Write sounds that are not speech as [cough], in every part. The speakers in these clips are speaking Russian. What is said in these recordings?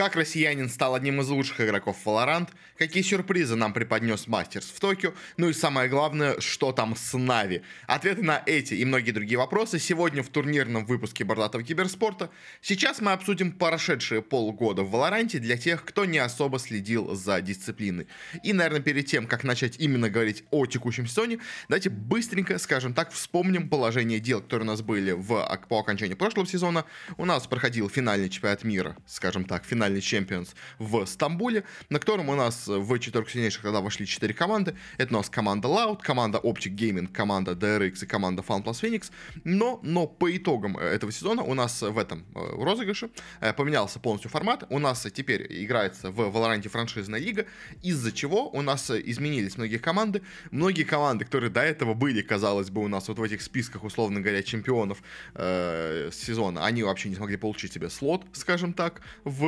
Как россиянин стал одним из лучших игроков в Valorant? Какие сюрпризы нам преподнес Мастерс в Токио? Ну и самое главное, что там с Нави? Ответы на эти и многие другие вопросы сегодня в турнирном выпуске Бордатого Киберспорта. Сейчас мы обсудим прошедшие полгода в Валоранте для тех, кто не особо следил за дисциплиной. И, наверное, перед тем, как начать именно говорить о текущем сезоне, давайте быстренько, скажем так, вспомним положение дел, которые у нас были в, по окончании прошлого сезона. У нас проходил финальный чемпионат мира, скажем так, финальный финальный Champions в Стамбуле, на котором у нас в четверку сильнейших тогда вошли четыре команды. Это у нас команда Loud, команда Optic Gaming, команда DRX и команда Fun Plus Phoenix. Но, но по итогам этого сезона у нас в этом э, розыгрыше э, поменялся полностью формат. У нас теперь играется в Valorant франшизная лига, из-за чего у нас изменились многие команды. Многие команды, которые до этого были, казалось бы, у нас вот в этих списках, условно говоря, чемпионов э, сезона, они вообще не смогли получить себе слот, скажем так, в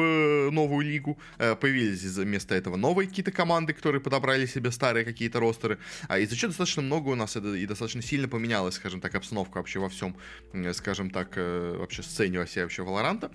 новую лигу, э, появились вместо этого новые какие-то команды, которые подобрали себе старые какие-то ростеры, а из-за чего достаточно много у нас это и достаточно сильно поменялась, скажем так, обстановка вообще во всем, скажем так, э, вообще сцене во всей вообще Валоранта.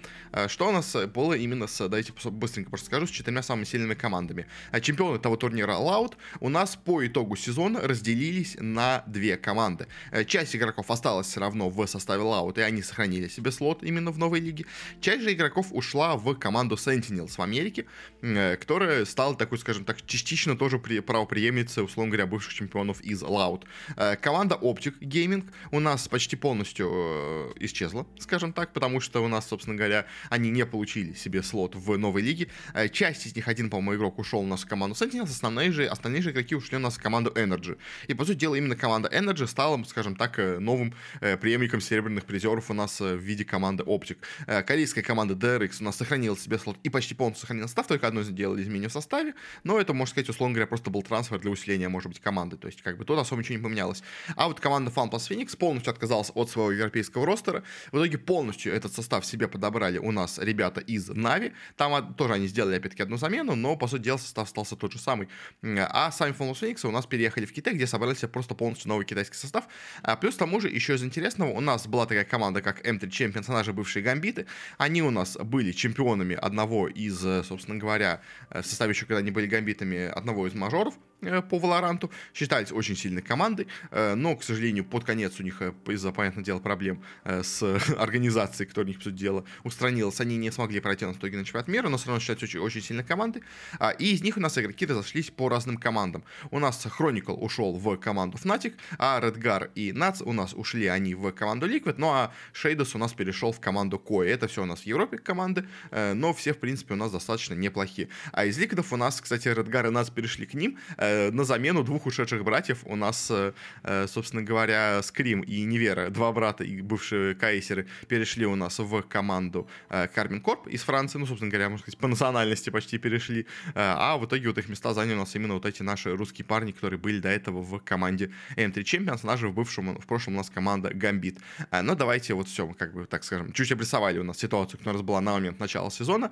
Что у нас было именно с, давайте быстренько просто скажу, с четырьмя самыми сильными командами. А чемпионы того турнира Loud у нас по итогу сезона разделились на две команды. Э, часть игроков осталась все равно в составе Loud, и они сохранили себе слот именно в новой лиге. Часть же игроков ушла в команду Sentinels в Америке, э, которая стала такой, скажем так, частично тоже при, правоприемницей, условно говоря, бывших чемпионов из Loud. Э, команда Optic Gaming у нас почти полностью э, исчезла, скажем так, потому что у нас, собственно говоря, они не получили себе слот в новой лиге. Часть из них, один, по-моему, игрок ушел у нас в команду Sentinels, основные же, остальные же игроки ушли у нас в команду Energy. И, по сути дела, именно команда Energy стала, скажем так, новым преемником серебряных призеров у нас в виде команды Optic. Корейская команда DRX у нас сохранила себе слот и почти полностью сохранил состав, только одно сделали изменение в составе, но это, можно сказать, условно говоря, просто был трансфер для усиления, может быть, команды, то есть как бы тут особо ничего не поменялось. А вот команда Fun Plus Phoenix полностью отказалась от своего европейского ростера, в итоге полностью этот состав себе подобрали у нас ребята из Нави, там тоже они сделали, опять-таки, одну замену, но, по сути дела, состав остался тот же самый. А сами Fun Plus Phoenix у нас переехали в Китай, где собрали себе просто полностью новый китайский состав. А плюс к тому же, еще из интересного, у нас была такая команда, как M3 Champions, она же бывшие Гамбиты, они у нас были чемпионами одного из, э, собственно говоря, э, в когда они были гамбитами одного из мажоров, по Валоранту, считались очень сильной командой, э, но, к сожалению, под конец у них э, из-за, понятное дело, проблем с [laughs] организацией, которая у них, сути дела, устранилась, они не смогли пройти на итоге на чемпионат мира, но все равно считаются очень, очень сильной командой, а, и из них у нас игроки разошлись по разным командам. У нас Chronicle ушел в команду Fnatic, а Redgar и Nats у нас ушли они в команду Liquid, ну а Shaders у нас перешел в команду Koi. Это все у нас в Европе команды, но все, в принципе, у нас достаточно неплохие. А из Ликвидов у нас, кстати, Redgar и Nats перешли к ним, Э, на замену двух ушедших братьев. У нас, э, э, собственно говоря, Скрим и Невера, два брата и бывшие кайсеры, перешли у нас в команду Кармин Корп из Франции, ну, собственно говоря, можно сказать, по национальности почти перешли, а в итоге вот их места заняли у нас именно вот эти наши русские парни, которые были до этого в команде M3 Champions, она в бывшем, в прошлом у нас команда Гамбит. Но давайте вот все, как бы, так скажем, чуть обрисовали у нас ситуацию, которая у нас была на момент начала сезона,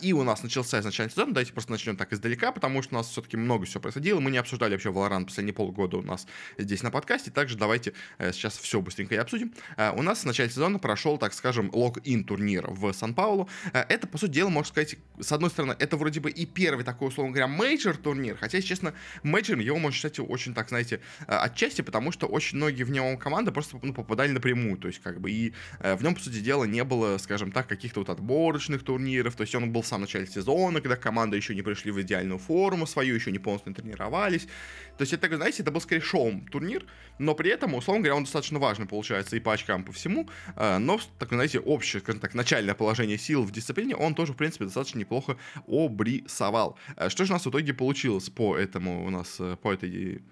и у нас начался изначально сезон, давайте просто начнем так издалека, потому что у нас все-таки много всего происходило, мы не обсуждали вообще Valorant последние полгода у нас здесь на подкасте, также давайте э, сейчас все быстренько и обсудим. Э, у нас в начале сезона прошел, так скажем, LOCK IN турнир в Сан-Паулу. Э, это, по сути дела, можно сказать, с одной стороны, это вроде бы и первый такой, условно говоря, мейджор турнир, хотя, если честно, мейджором его можно считать очень, так, знаете, отчасти, потому что очень многие в нем команды просто ну, попадали напрямую, то есть как бы и в нем, по сути дела, не было, скажем так, каких-то вот отборочных турниров, то есть он был в самом начале сезона, когда команды еще не пришли в идеальную форму свою, еще не полностью тренировались, то есть это, знаете, это был скорее шоу турнир, но при этом, условно говоря, он достаточно важный получается и по очкам, по всему, э, но, так знаете, общее, скажем так, начальное положение сил в дисциплине он тоже, в принципе, достаточно неплохо обрисовал. Э, что же у нас в итоге получилось по этому у нас, э, по этой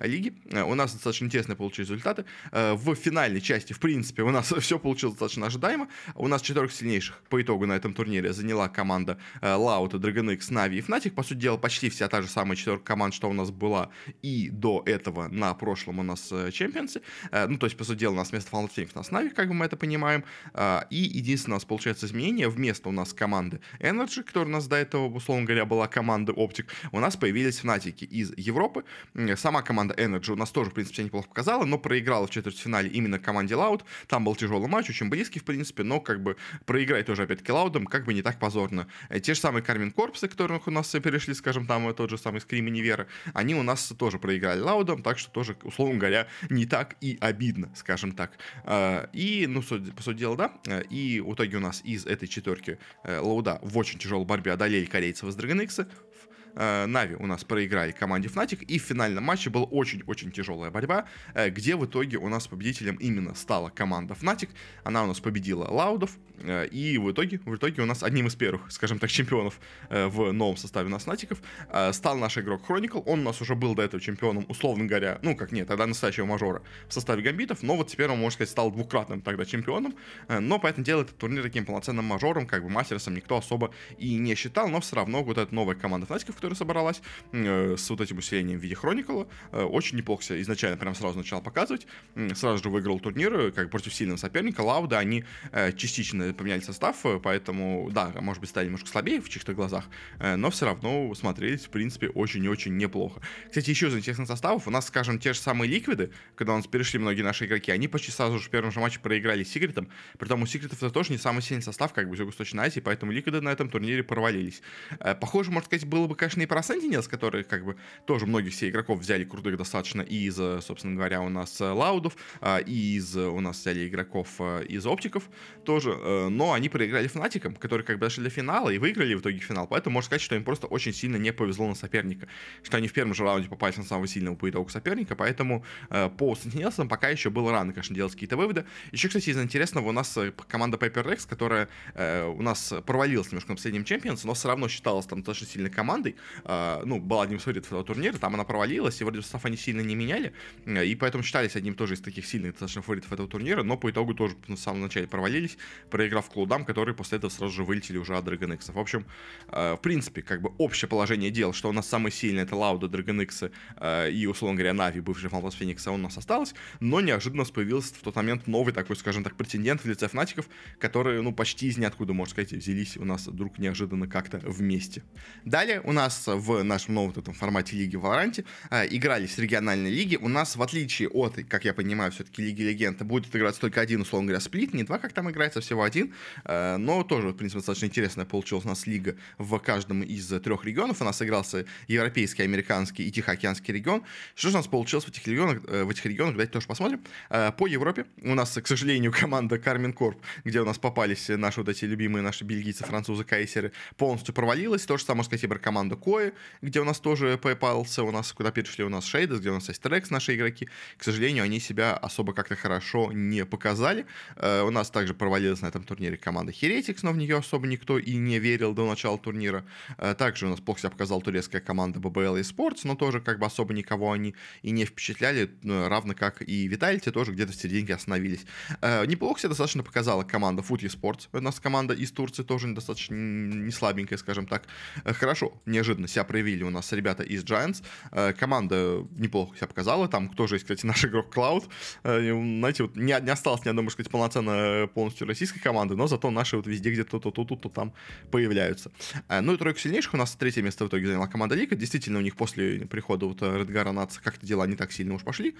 лиги. Э, у нас достаточно интересные получились результаты. Э, в финальной части, в принципе, у нас [laughs] все получилось достаточно ожидаемо. У нас четырех сильнейших по итогу на этом турнире заняла команда Loud, Dragon X, Na'Vi и Fnatic. По сути дела, почти вся та же самая четверка команд, что у нас была и до этого на прошлом у нас э, чемпионсе. Ну, то есть, по сути дела, у нас вместо Final у нас Na'Vi, как бы мы это понимаем. И единственное у нас получается изменение, вместо у нас команды Energy, которая у нас до этого, условно говоря, была команда Optic, у нас появились Fnatic из Европы. Сама команда команда Energy у нас тоже, в принципе, неплохо показала, но проиграла в четвертьфинале именно команде Loud. Там был тяжелый матч, очень близкий, в принципе, но как бы проиграть тоже опять-таки Loud как бы не так позорно. Э, те же самые Кармин Корпсы, которых у нас перешли, скажем, там тот же самый Скрим и Невера, они у нас тоже проиграли Лаудом, так что тоже, условно говоря, не так и обидно, скажем так. Э, и, ну, по сути дела, да, и в итоге у нас из этой четверки Лауда в очень тяжелой борьбе одолели корейцев из Dragon X, Э, Нави у нас проиграли команде Fnatic, и в финальном матче была очень-очень тяжелая борьба, э, где в итоге у нас победителем именно стала команда Fnatic. Она у нас победила Лаудов, э, и в итоге, в итоге у нас одним из первых, скажем так, чемпионов в новом составе у нас Фнатиков стал наш игрок Chronicle. Он у нас уже был до этого чемпионом, условно говоря, ну как нет, тогда настоящего мажора в составе гамбитов, но вот теперь он, можно сказать, стал двукратным тогда чемпионом, но поэтому делает этот турнир таким полноценным мажором, как бы мастерсом никто особо и не считал, но все равно вот эта новая команда Фнатиков, которая собралась, э, с вот этим усилением в виде Хроникала. Э, очень неплохо себя изначально прям сразу начал показывать. Сразу же выиграл турнир, как против сильного соперника. Лауда, они э, частично поменяли состав, поэтому, да, может быть, стали немножко слабее в чьих-то глазах, но все равно смотрелись, в принципе, очень и очень неплохо. Кстати, еще из интересных составов, у нас, скажем, те же самые Ликвиды, когда у нас перешли многие наши игроки, они почти сразу же в первом же матче проиграли Секретом, при том у Секретов это тоже не самый сильный состав, как бы, в Юго-Восточной Азии, поэтому Ликвиды на этом турнире провалились. Похоже, можно сказать, было бы, конечно, и про Sentinels, которые, как бы, тоже многих все игроков взяли крутых достаточно из, собственно говоря, у нас э, лаудов, а, и из, у нас взяли игроков э, из оптиков тоже, э, но они проиграли фнатикам, которые как бы дошли до финала и выиграли в итоге финал, поэтому можно сказать, что им просто очень сильно не повезло на соперника, что они в первом же раунде попали на самого сильного по итогу соперника, поэтому по Sentinelsам пока еще было рано, конечно, делать какие-то выводы. Еще, кстати, из интересного, у нас команда Paper Rex, которая у нас провалилась немножко на последнем чемпионсе, но все равно считалась там достаточно сильной командой, а, ну, был одним из фаворитов этого турнира, там она провалилась, и вроде состав они сильно не меняли, э, и поэтому считались одним тоже из таких сильных достаточно фаворитов этого турнира, но по итогу тоже на самом начале провалились, проиграв Клудам, которые после этого сразу же вылетели уже от Dragon X. В общем, э, в принципе, как бы общее положение дел, что у нас самый сильный это Лауда, Dragon X э, и, условно говоря, Нави, бывший Фантас Феникса, он у нас осталось, но неожиданно появился в тот момент новый такой, скажем так, претендент в лице Фнатиков, которые, ну, почти из ниоткуда, можно сказать, взялись у нас вдруг неожиданно как-то вместе. Далее у нас в нашем новом этом формате Лиги Валоранте э, играли с региональной лиги. У нас, в отличие от, как я понимаю, все-таки Лиги Легенд, будет играться только один, условно говоря, сплит, не два, как там играется, всего один. Э, но тоже, в принципе, достаточно интересная получилась у нас лига в каждом из трех регионов. У нас игрался европейский, американский и тихоокеанский регион. Что же у нас получилось в этих регионах? Э, в этих регионах давайте тоже посмотрим. Э, по Европе у нас, к сожалению, [laughs] команда Кармен Корп, где у нас попались наши вот эти любимые наши бельгийцы, французы, кайсеры, полностью провалилась. То же самое, можно сказать, и про команду Кои, где у нас тоже попался, у нас куда перешли у нас Шейдес, где у нас есть Трекс, наши игроки. К сожалению, они себя особо как-то хорошо не показали. Э, у нас также провалилась на этом турнире команда Heretics, но в нее особо никто и не верил до начала турнира. Э, также у нас плохо себя показала турецкая команда BBL Sports, но тоже как бы особо никого они и не впечатляли, э, равно как и Vitality тоже где-то в серединке остановились. Неплохо себя достаточно показала команда Foot Sports. У нас команда из Турции тоже достаточно не слабенькая, скажем так. Хорошо, неожиданно себя проявили у нас ребята из Giants. Э, команда неплохо себя показала. Там тоже есть, кстати, [laughs] наш игрок Cloud. Э, знаете, вот не, не осталось ни одной, можно сказать, полноценно полностью российской команды, но зато наши вот везде где-то то тут, то, то там появляются. Э, ну и тройку сильнейших у нас третье место в итоге заняла команда Лика. Действительно, у них после прихода вот Редгара Наца как-то дела не так сильно уж пошли.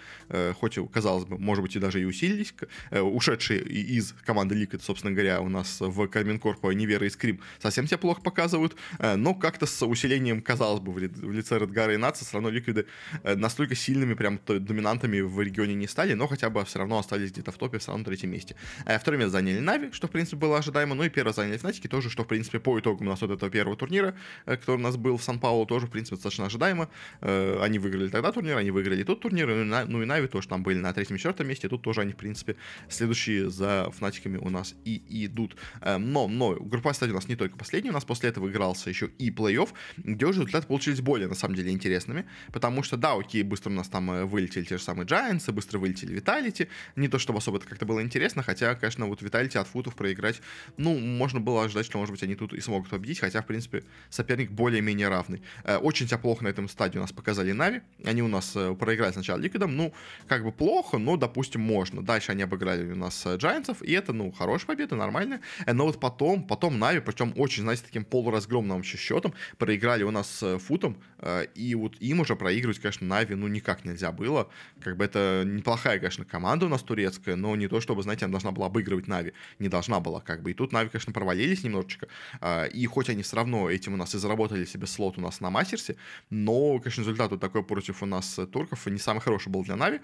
Хоть, казалось бы, может быть, и даже и усилились. Ушедшие из команды Лика, собственно говоря, у нас в Карминкорпо Невера и Скрим совсем себя плохо показывают. Но как-то с усилением, казалось бы, в лице Редгара и Наца все равно Ликвиды э, настолько сильными прям доминантами в регионе не стали, но хотя бы все равно остались где-то в топе, все равно на третьем месте. А второе место заняли Нави, что в принципе было ожидаемо, ну и первое заняли Фнатики тоже, что в принципе по итогам у нас вот этого первого турнира, э, который у нас был в Сан-Паулу, тоже в принципе достаточно ожидаемо. Они выиграли тогда турнир, они выиграли тут турнир, ну и Нави тоже там были на третьем и четвертом месте, тут тоже они в принципе следующие за Фнатиками у нас и идут. Но, но группа стадия у нас не только последняя, у нас после этого игрался еще и плей-офф, где уже результаты получились более, на самом деле, интересными, потому что, да, окей, быстро у нас там э, вылетели те же самые Giants, быстро вылетели Vitality, не то, чтобы особо это как-то было интересно, хотя, конечно, вот Vitality от футов проиграть, ну, можно было ожидать, что, может быть, они тут и смогут победить, хотя, в принципе, соперник более-менее равный. Э, очень себя плохо на этом стадии у нас показали Нави, они у нас э, проиграли сначала Ликвидом, ну, как бы плохо, но, допустим, можно. Дальше они обыграли у нас Giants, и это, ну, хорошая победа, нормальная, но вот потом, потом Нави, причем очень, знаете, таким полуразгромным счетом, проиграли играли у нас с Футом, э, и вот им уже проигрывать, конечно, Нави, ну, никак нельзя было. Как бы это неплохая, конечно, команда у нас турецкая, но не то, чтобы, знаете, она должна была обыгрывать Нави. Не должна была, как бы. И тут Нави, конечно, провалились немножечко. Э, и хоть они все равно этим у нас и заработали себе слот у нас на Мастерсе, но, конечно, результат вот такой против у нас турков не самый хороший был для Нави.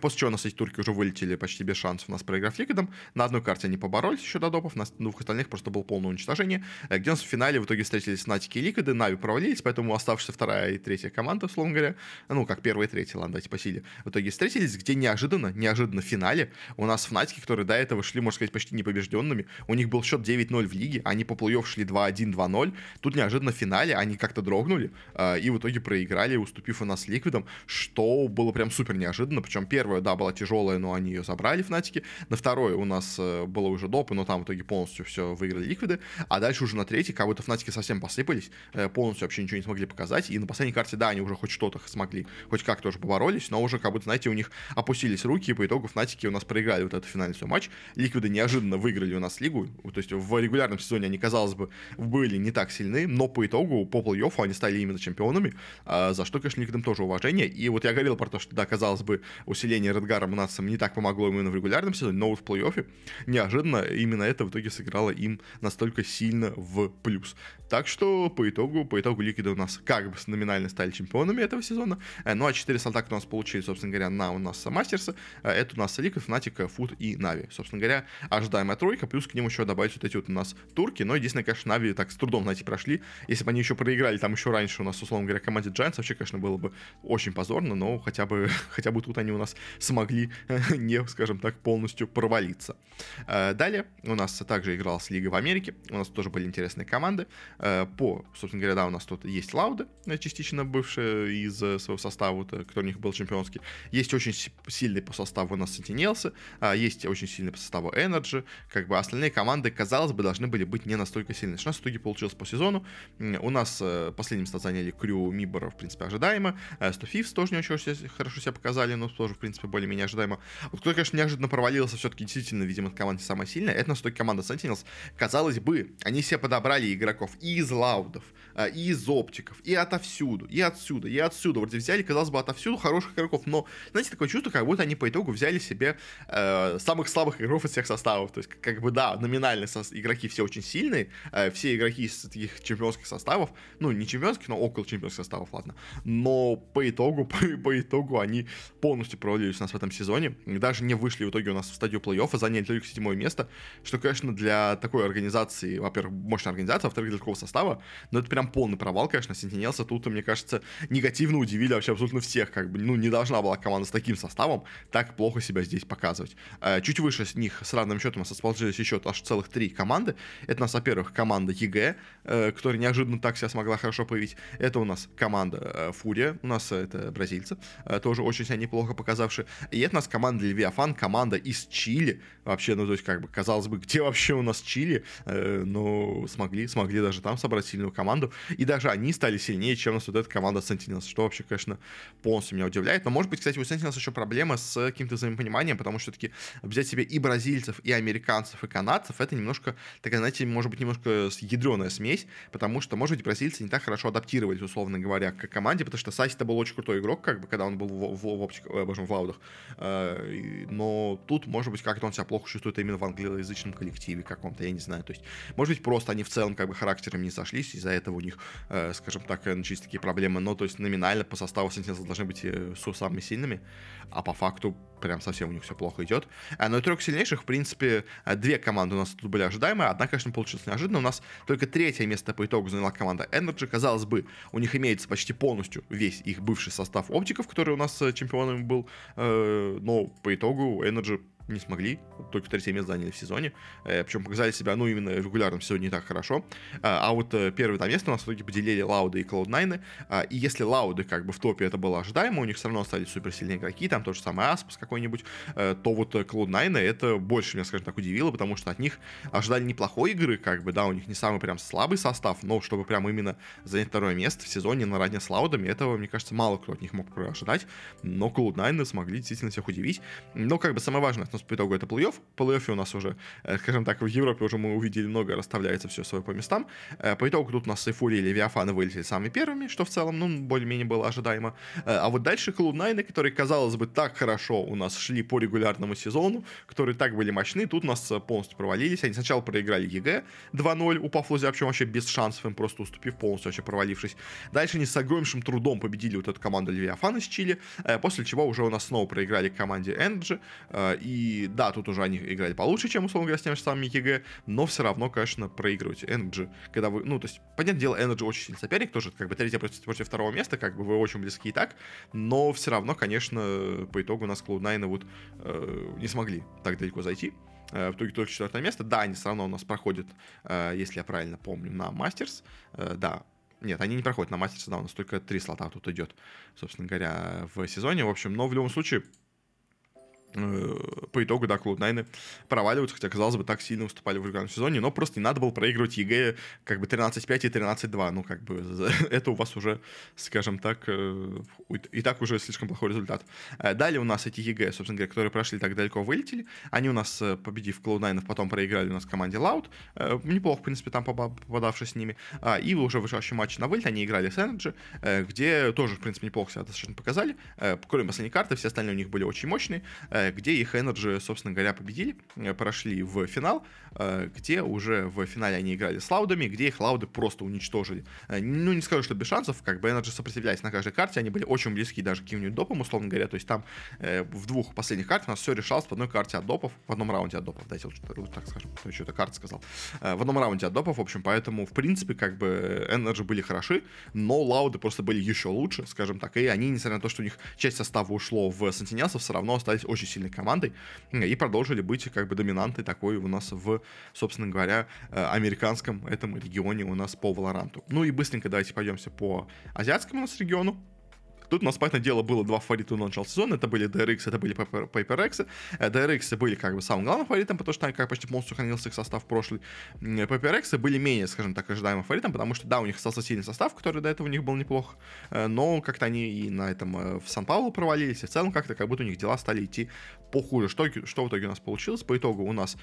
После чего у нас эти турки уже вылетели почти без шансов у нас проиграв Ликвидам. На одной карте они поборолись еще до допов, на двух остальных просто было полное уничтожение. Э, где у нас в финале в итоге встретились Фнатики и Ликвиды, Нави провалились, поэтому оставшаяся вторая и третья команда, условно говоря, ну, как первая и третья, ладно, давайте по силе, в итоге встретились, где неожиданно, неожиданно в финале у нас Фнатики, которые до этого шли, можно сказать, почти непобежденными, у них был счет 9-0 в лиге, они по плей-офф шли 2-1, 2-0, тут неожиданно в финале они как-то дрогнули, э, и в итоге проиграли, уступив у нас Ликвидам, что было прям супер неожиданно, причем первая, да, была тяжелая, но они ее забрали, Фнатики, на второй у нас э, было уже допы, но там в итоге полностью все выиграли Ликвиды, а дальше уже на третий, как будто Фнатики совсем посыпались, э, полностью вообще ничего не смогли показать, и на последней карте, да, они уже хоть что-то смогли, хоть как тоже поборолись, но уже как будто, знаете, у них опустились руки, и по итогу Фнатики у нас проиграли вот этот финальный свой матч, Ликвиды неожиданно выиграли у нас лигу, то есть в регулярном сезоне они, казалось бы, были не так сильны, но по итогу по плей-оффу они стали именно чемпионами, а, за что, конечно, Ликвидам тоже уважение, и вот я говорил про то, что, да, казалось бы, усиление Редгаром, Натсом не так помогло именно в регулярном сезоне, но вот в плей-оффе неожиданно именно это в итоге сыграло им настолько сильно в плюс. Так что по итогу, по итогу Ликвиды у нас как бы номинально стали чемпионами этого сезона. Э, ну а 4 слота у нас получили, собственно говоря, на у нас Мастерса. Э, это у нас Ликвид, Фнатик, Фут и Нави. Собственно говоря, ожидаемая тройка, плюс к ним еще добавить вот эти вот у нас турки. Но единственное, конечно, Нави так с трудом, знаете, прошли. Если бы они еще проиграли там еще раньше у нас, условно говоря, команде Giants, вообще, конечно, было бы очень позорно, но хотя бы, [laughs] хотя бы тут они у нас смогли [laughs] не, скажем так, полностью провалиться. Э, далее у нас также игралась Лига в Америке. У нас тоже были интересные команды. Э, по, собственно говоря, да, у нас тут есть Лауда, э, частично бывшая из э, своего состава, который у них был чемпионский. Есть очень сильный по составу у нас Sentinels, а, есть очень сильный по составу Energy. Как бы остальные команды, казалось бы, должны были быть не настолько сильные. Что у нас в итоге получилось по сезону? У нас последним место заняли Крю Мибора, в принципе, ожидаемо. Стуфивс тоже не очень хорошо себя показали, но тоже, в принципе, более-менее ожидаемо. Вот кто, конечно, неожиданно провалился, все-таки действительно, видимо, команда самая сильная. Это на команда Sentinels. Казалось бы, они все подобрали игроков из лаудов, и из оптиков, и отовсюду, и отсюда, и отсюда. Вроде взяли, казалось бы, отовсюду хороших игроков, но, знаете, такое чувство, как будто они по итогу взяли себе э, самых слабых игроков из всех составов. То есть, как бы, да, номинально игроки все очень сильные, э, все игроки из таких чемпионских составов, ну, не чемпионских, но около чемпионских составов, ладно, но по итогу, [laughs] по, по итогу они полностью провалились у нас в этом сезоне, даже не вышли в итоге у нас в стадию плей-оффа, заняли только седьмое место, что, конечно, для такой организации, во-первых, мощная организация, во-вторых, для такого состава, но это прям полный провал, конечно, Сентинелса тут, мне кажется, негативно удивили вообще абсолютно всех, как бы, ну, не должна была команда с таким составом так плохо себя здесь показывать. Э, чуть выше с них с равным счетом расположились еще аж целых три команды. Это у нас, во-первых, команда EG, э, которая неожиданно так себя смогла хорошо появить. Это у нас команда э, Фурия, у нас это бразильцы, тоже очень себя неплохо показавшие. И это у нас команда Левиафан, команда из Чили. Вообще, ну, то есть, как бы, казалось бы, где вообще у нас Чили? Но смогли, смогли даже там собрать сильную команду. И даже они стали сильнее, чем у нас вот эта команда Sentinels, что вообще, конечно, полностью меня удивляет. Но, может быть, кстати, у Sentinels еще проблема с каким-то взаимопониманием, потому что все-таки взять себе и бразильцев, и американцев, и канадцев, это немножко, такая, знаете, может быть, немножко ядреная смесь, потому что, может быть, бразильцы не так хорошо адаптировались, условно говоря, к команде, потому что Саси-то был очень крутой игрок, как бы, когда он был в, в, в, оптик, э, боже, в лаудах. Э, но тут, может быть, как-то он себя плохо чувствует именно в англоязычном коллективе каком-то, я не знаю. То есть, может быть, просто они в целом как бы характерами не сошлись, из-за этого у них, э, скажем так, начались такие проблемы. Но, то есть, номинально по составу Sentinels должны быть самыми сильными, а по факту прям совсем у них все плохо идет. Но и трех сильнейших, в принципе, две команды у нас тут были ожидаемые, одна, конечно, получилась неожиданно. У нас только третье место по итогу заняла команда Energy. Казалось бы, у них имеется почти полностью весь их бывший состав оптиков, который у нас чемпионом был, но по итогу Energy не смогли, только третье место заняли в сезоне, э, причем показали себя, ну, именно в регулярном сезоне не так хорошо, а, а вот э, первое там место у нас в итоге поделили Лауды и Cloud9, а, и если Лауды как бы в топе это было ожидаемо, у них все равно остались суперсильные игроки, там тот же самый Аспас какой-нибудь, э, то вот Cloud9 это больше меня, скажем так, удивило, потому что от них ожидали неплохой игры, как бы, да, у них не самый прям слабый состав, но чтобы прям именно занять второе место в сезоне наравне с Лаудами, этого, мне кажется, мало кто от них мог ожидать, но Cloud9 смогли действительно всех удивить, но как бы самое важное, нас по итогу это плей-офф. Плей-оффе у нас уже, э, скажем так, в Европе уже мы увидели много, расставляется все свое по местам. Э, по итогу тут у нас FURIA и Левиафаны вылетели самыми первыми, что в целом, ну, более-менее было ожидаемо. А вот дальше Cloud9, которые, казалось бы, так хорошо у нас шли по регулярному сезону, которые так были мощны, тут у нас полностью провалились. Они сначала проиграли EG 2-0, упав в лузера, причем вообще без шансов им просто уступив, полностью вообще провалившись. Дальше они с огромнейшим трудом победили вот эту команду Левиафан из Чили, после чего уже у нас снова проиграли команде NRG, и да, тут уже они играли получше, чем, условно говоря, с теми же самыми EG, но все равно, конечно, проигрываете NRG, когда вы, ну, то есть, понятное дело, NRG очень сильный соперник, тоже, как бы, третье против, против второго места, как бы, вы очень близки и так, но все равно, конечно, по итогу у нас Cloud9 вот э, не смогли так далеко зайти, э, в итоге только четвертое место. Да, они все равно у нас проходят, э, если я правильно помню, на Мастерс. Э, да, нет, они не проходят на Мастерс, да, у нас только три слота тут идет, собственно говоря, в сезоне. В общем, но в любом случае, по итогу, да, Cloud9 проваливаются, хотя, казалось бы, так сильно выступали в регулярном сезоне, но просто не надо было проигрывать EG как бы 13-5 и 13-2, ну, как бы, [laughs] это у вас уже, скажем так, э, и так уже слишком плохой результат. Э, далее у нас эти EG, собственно говоря, которые прошли так далеко, вылетели, они у нас, победив Cloud9, потом проиграли у нас команде Loud, неплохо, в принципе, там попадавшись с ними, а, и уже вышедший матч на вылет, они играли с Energy, где тоже, в принципе, неплохо себя достаточно показали, кроме последней карты, все остальные у них были очень мощные, где их Energy, собственно говоря, победили, э, прошли в финал, э, где уже в финале они играли с Лаудами, где их Лауды просто уничтожили. Э, ну, не скажу, что без шансов, как бы Energy сопротивлялись на каждой карте, они были очень близки даже к каким-нибудь допам, условно говоря, то есть там в двух последних картах у нас все решалось по одной карте от допов, в одном раунде от допов, дайте вот так скажем, кто еще-то карта сказал, в одном раунде от допов, в общем, поэтому, в принципе, как бы Energy были хороши, но Лауды просто были еще лучше, скажем так, и они, несмотря на то, что у них часть состава ушло в Сентинелсов, все равно остались очень сильной командой и продолжили быть как бы доминантой такой у нас в, собственно говоря, э, американском этом регионе у нас по Валоранту. Ну и быстренько давайте пойдемся по азиатскому у нас региону. Тут у нас, понятное дело, было два фаворита на начало сезона. Это были DRX, это были PaperX. DRX были как бы самым главным фаворитом, потому что они как почти полностью сохранился их состав прошлый. PaperX были менее, скажем так, ожидаемым фаворитом, потому что, да, у них остался сильный состав, который до этого у них был неплох, э, но как-то они и на этом э, в Сан-Паулу провалились, и в целом как-то как будто у них дела стали идти похуже. Что, что в итоге у нас получилось? По итогу у нас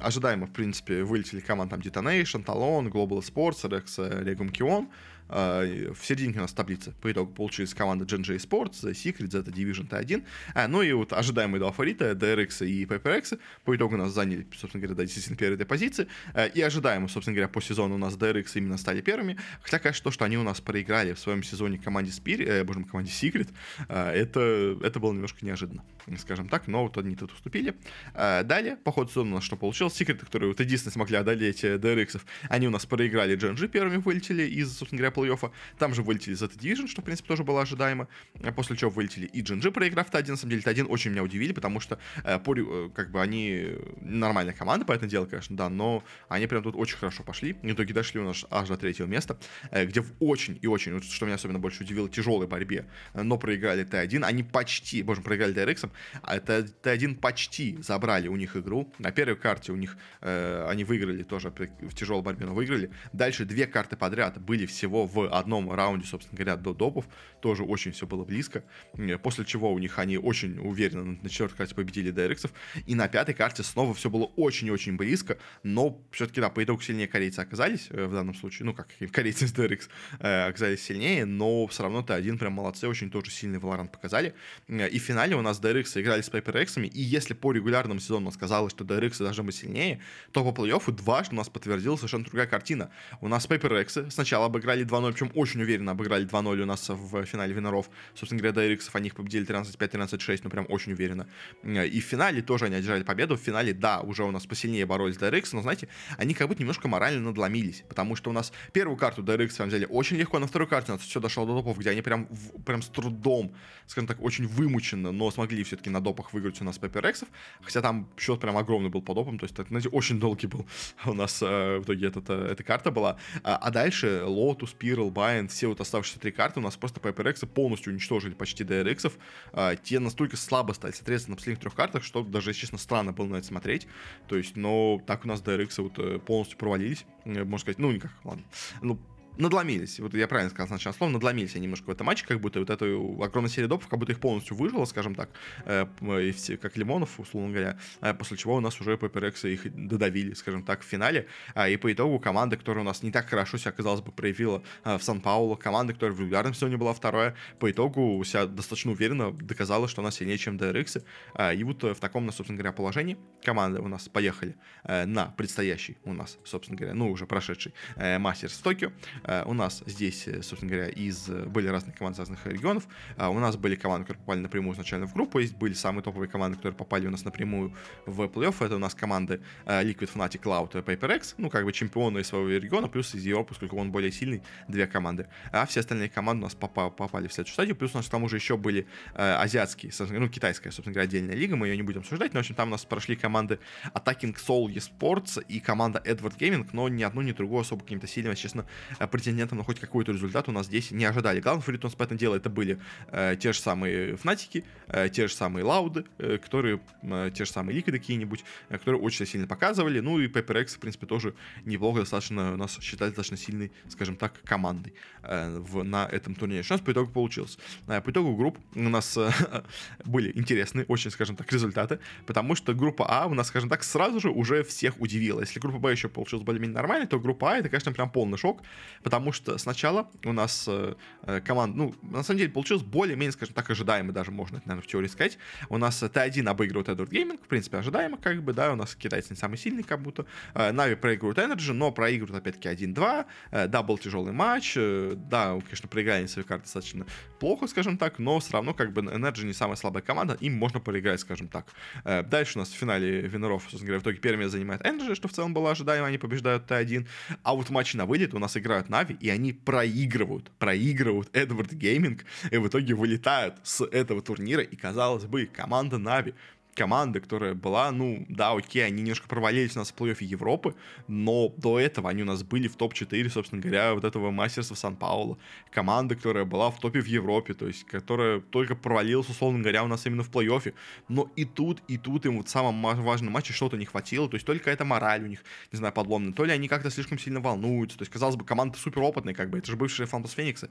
ожидаемо, в принципе, вылетели команды там Detonation, Talon, Global Sports, Rex, Regum Kion, Э, в серединке у нас таблицы по итогу получились команды GNJ Sports, The Secret, Zeta Division T1. А, ну и вот ожидаемые два фаворита, DRX и PPRX, по итогу у нас заняли, собственно говоря, да, действительно первые позиции. Э, и ожидаемо, собственно говоря, по сезону у нас DRX именно стали первыми. Хотя, конечно, то, что они у нас проиграли в своем сезоне команде Spirit, э, боже мой, команде Secret, э, это, это было немножко неожиданно, скажем так, но вот они тут уступили. Э, далее, по ходу сезона у нас что получилось? Secret, которые вот единственное смогли одолеть DRX, они у нас проиграли GNG первыми вылетели из, собственно говоря, плей-оффа. Там же вылетели Z Division, что, в принципе, тоже было ожидаемо. А после чего вылетели и GNG, проиграв Т1. На самом деле, Т1 очень меня удивили, потому что, э, э, как бы, они нормальная команда, по этому делу, конечно, да, но они прям тут очень хорошо пошли. В итоге дошли у нас аж до третьего места, э, где в очень и очень, вот, что меня особенно больше удивило, тяжелой борьбе, но проиграли Т1. Они почти, боже, проиграли DRX, а Т1 почти забрали у них игру. На первой карте у них э, они выиграли тоже в тяжелой борьбе, но выиграли. Дальше две карты подряд были всего в одном раунде, собственно говоря, до допов. Тоже очень все было близко. Э, после чего у них они очень уверенно на четвертой карте победили DRX. И на пятой карте снова все было очень и очень близко. Но все-таки, да, по итогу сильнее корейцы оказались э, в данном случае. Ну, как [laughs] корейцы с DRX э, оказались сильнее. Но все равно Т1 прям молодцы. Очень тоже сильный Valorant показали. И в финале у нас DRX играли с PaperX. И если по регулярному сезону у нас казалось, что DRX должны быть сильнее, то по плей-оффу дважды у нас подтвердилась совершенно другая картина. У нас PaperX сначала обыграли 2-0, причем очень уверенно обыграли 2-0 у нас в финале Виноров. Собственно говоря, до Эриксов они их победили 13-5-13-6, ну прям очень уверенно. И в финале тоже они одержали победу. В финале, да, уже у нас посильнее боролись до Эрикса, но, знаете, они как будто немножко морально надломились, потому что у нас первую карту до Эрикса взяли очень легко, а на вторую карту у нас все дошло до топов, где они прям, прям с трудом, скажем так, очень вымученно, но смогли все-таки на допах выиграть у нас Пепперексов, хотя там счет прям огромный был по допам, то есть, знаете, очень долгий был [laughs] у нас э, в итоге этот, э, эта карта была. А, а дальше Lotus, Spiral, Bind, все вот оставшиеся три карты у нас просто PPRX полностью уничтожили почти DRX. А, те настолько слабо стали, соответственно, на последних трех картах, что даже, честно, странно было на это смотреть. То есть, но так у нас DRX вот э, полностью провалились. Можно сказать, ну, никак, ладно. Ну, надломились. Вот я правильно сказал сначала слово, надломились они немножко в этом матче, как будто вот эту огромную серию допов, как будто их полностью выжило, скажем так, э, и все, как лимонов, условно говоря, э, после чего у нас уже Пепперексы их додавили, скажем так, в финале, а, и по итогу команда, которая у нас не так хорошо себя, казалось бы, проявила э, в Сан-Пауло, команда, которая в регулярном сезоне была вторая, по итогу себя достаточно уверенно доказала, что она сильнее, чем DRX, а, и вот в таком, собственно говоря, положении команды у нас поехали на предстоящий у нас, собственно говоря, ну, уже прошедший мастерс в Токио, Э, у нас здесь, э, собственно говоря, из э, были разные команды из разных регионов. У нас были команды, которые попали напрямую изначально в группу. Есть были самые топовые команды, которые попали у нас напрямую в плей-офф. Это у нас команды Liquid Fnatic, Cloud и PaperX. Ну, как бы чемпионы из своего региона, плюс из Европы, поскольку он более сильный, две команды. А все остальные команды у нас попали в следующую стадию. Плюс у нас к тому же еще были азиатские, ну, китайская, собственно говоря, отдельная лига. Мы ее не будем обсуждать. Но, в общем, там у нас прошли команды Attacking Soul Esports и команда Edward Gaming, но ни одну, ни другую особо каким-то сильным, честно, претендентом на хоть какой-то результат у нас здесь не ожидали. Главное, Фритон поэтому дело это были э, те же самые Фнатики, э, те же самые Лауды, э, которые, э, те же самые Ликвиды какие-нибудь, э, которые очень сильно показывали. Ну и PaperX, в принципе, тоже неплохо достаточно, у нас считать достаточно сильной, скажем так, командой э, в, на этом турнире. Что у нас по итогу получилось? Э, по итогу групп у нас э, [laughs] были интересные, очень, скажем так, результаты, потому что группа А у нас, скажем так, сразу же уже всех удивила. Если группа Б еще получилась более-менее нормальной, то группа А это, конечно, прям полный шок, потому что сначала у нас э, э команда, ну, на самом деле, получилось более-менее, скажем так, ожидаемо даже, можно наверное, в теории сказать. У нас Т1 обыгрывает Edward Gaming, в принципе, ожидаемо, как бы, да, у нас китайцы не самый сильный, как будто. Э, Нави проигрывают Energy, но проигрывают, опять-таки, 1-2. Э, да, был тяжелый матч, да, конечно, проиграли свои карты достаточно плохо, скажем так, но все равно, как бы, Energy не самая слабая команда, им можно проиграть, скажем так. Дальше у нас в финале Винеров, собственно говоря, в итоге место занимает Energy, что в целом было ожидаемо, они побеждают Т1. А вот в матче на вылет у нас играют Нави, и они проигрывают, проигрывают Эдвард Гейминг, и в итоге вылетают с этого турнира, и, казалось бы, команда Нави команда, которая была, ну, да, окей, они немножко провалились у нас в плей-оффе Европы, но до этого они у нас были в топ-4, собственно говоря, вот этого мастерса Сан-Пауло. Команда, которая была в топе в Европе, то есть, которая только провалилась, условно говоря, у нас именно в плей-оффе. Но и тут, и тут им вот в самом важном матче что-то не хватило, то есть только эта мораль у них, не знаю, подломная, то ли они как-то слишком сильно волнуются, то есть, казалось бы, команда супер опытная, как бы, это же бывшие Фантас Фениксы,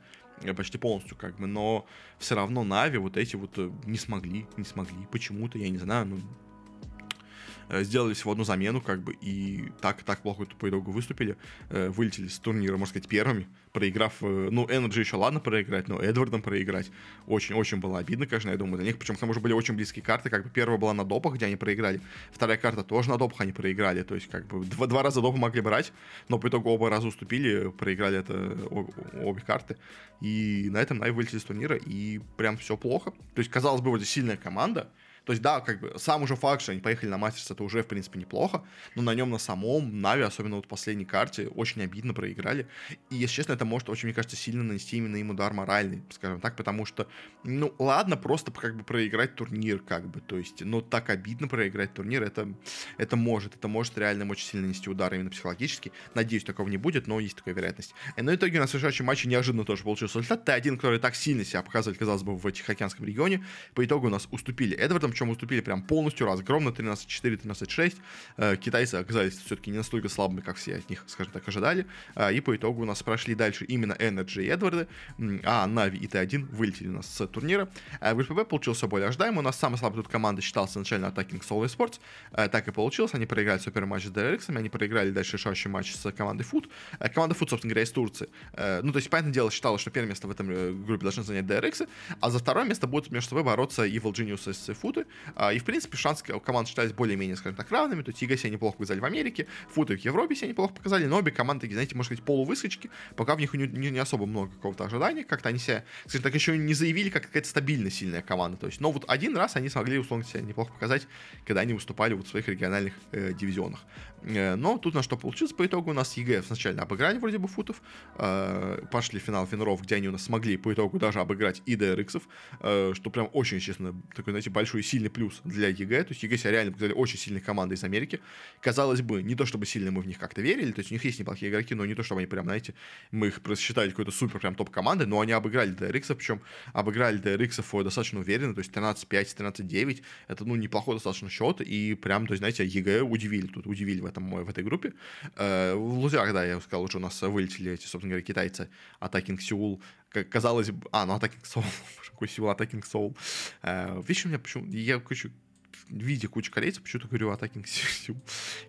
почти полностью, как бы, но все равно Нави вот эти вот э, не смогли, не смогли, почему-то, я не знаю, ну, сделали всего одну замену, как бы, и так, так плохо по итогу выступили, э, вылетели с турнира, можно сказать, первыми, проиграв, э, ну, Energy еще ладно проиграть, но Эдвардом проиграть. Очень-очень было обидно, конечно, я думаю, для них, причем к тому же были очень близкие карты, как бы первая была на допах, где они проиграли, вторая карта тоже на допах они проиграли, то есть как бы два, два раза допы могли брать, но по итогу оба раза уступили, проиграли это обе карты, и на этом Най вылетели с турнира, и прям все плохо, то есть, казалось бы, вот сильная команда, то есть, да, как бы сам уже факт, что они поехали на мастерс, это уже, в принципе, неплохо, но на нем, на самом Нави, особенно вот в последней карте, очень обидно проиграли. И, если честно, это может очень, мне кажется, сильно нанести именно им удар моральный, скажем так, потому что, ну, ладно, просто как бы проиграть турнир, как бы, то есть, но так обидно проиграть турнир, это, это может, это может реально очень сильно нанести удар именно психологически. Надеюсь, такого не будет, но есть такая вероятность. И на итоге у нас в решающем матче неожиданно тоже получился результат. Т1, который так сильно себя показывает, казалось бы, в Тихоокеанском регионе, по итогу у нас уступили Эдвардом, причем уступили прям полностью разгром на 13-4, 13-6. Э, китайцы оказались все-таки не настолько слабыми, как все от них, скажем так, ожидали. Э, и по итогу у нас прошли дальше именно Energy и Эдварды, а Нави и Т1 вылетели у нас с турнира. Э, в РПП получился более ожидаемо. У нас самая слабая тут команда считался изначально Attacking Soul Sports. Так и получилось. Они проиграли супер матч с DRX, они проиграли дальше решающий матч с командой Foot. Команда Foot, собственно говоря, из Турции. Ну, то есть, понятное дело, считала, что первое место в этом группе должны занять DRX, а за второе место будут между собой бороться Evil Genius из Футы. И, в принципе, шансы команд считались более-менее, скажем так, равными. То есть Ига себя неплохо показали в Америке, Футы в Европе себя неплохо показали, но обе команды, знаете, можно сказать, полувысочки, пока в них не, не, не особо много какого-то ожидания. Как-то они себя, скажем так, еще не заявили, как какая-то стабильно сильная команда. То есть, но вот один раз они смогли, условно, себя неплохо показать, когда они выступали вот в своих региональных э, дивизионах. Э, но тут на что получилось по итогу у нас EG сначала обыграли вроде бы FUT'ов, э, пошли в финал виннеров, где они у нас смогли по итогу даже обыграть и DRX, э, что прям очень, честно, такой, знаете, большой сильный плюс для EG. То есть EG себя реально показали очень сильной командой из Америки. Казалось бы, не то чтобы сильно мы в них как-то верили, то есть у них есть неплохие игроки, но не то чтобы они прям, знаете, мы их считали какой-то супер прям топ-командой, но они обыграли DRX, причем обыграли DRX достаточно уверенно, то есть 13-5, 13-9. Это, ну, неплохой достаточно счет, и прям, то есть, знаете, EG удивили тут, удивили в, этом, в этой группе. Э, в лузерах, да, я сказал, уже у нас вылетели эти, собственно говоря, китайцы, Attacking Казалось бы... А, ну Attacking [laughs] Soul. Какой Seoul, Attacking Soul. Э, видишь, у меня почему... Я, короче, виде кучу корейцев, почему-то говорю атакинг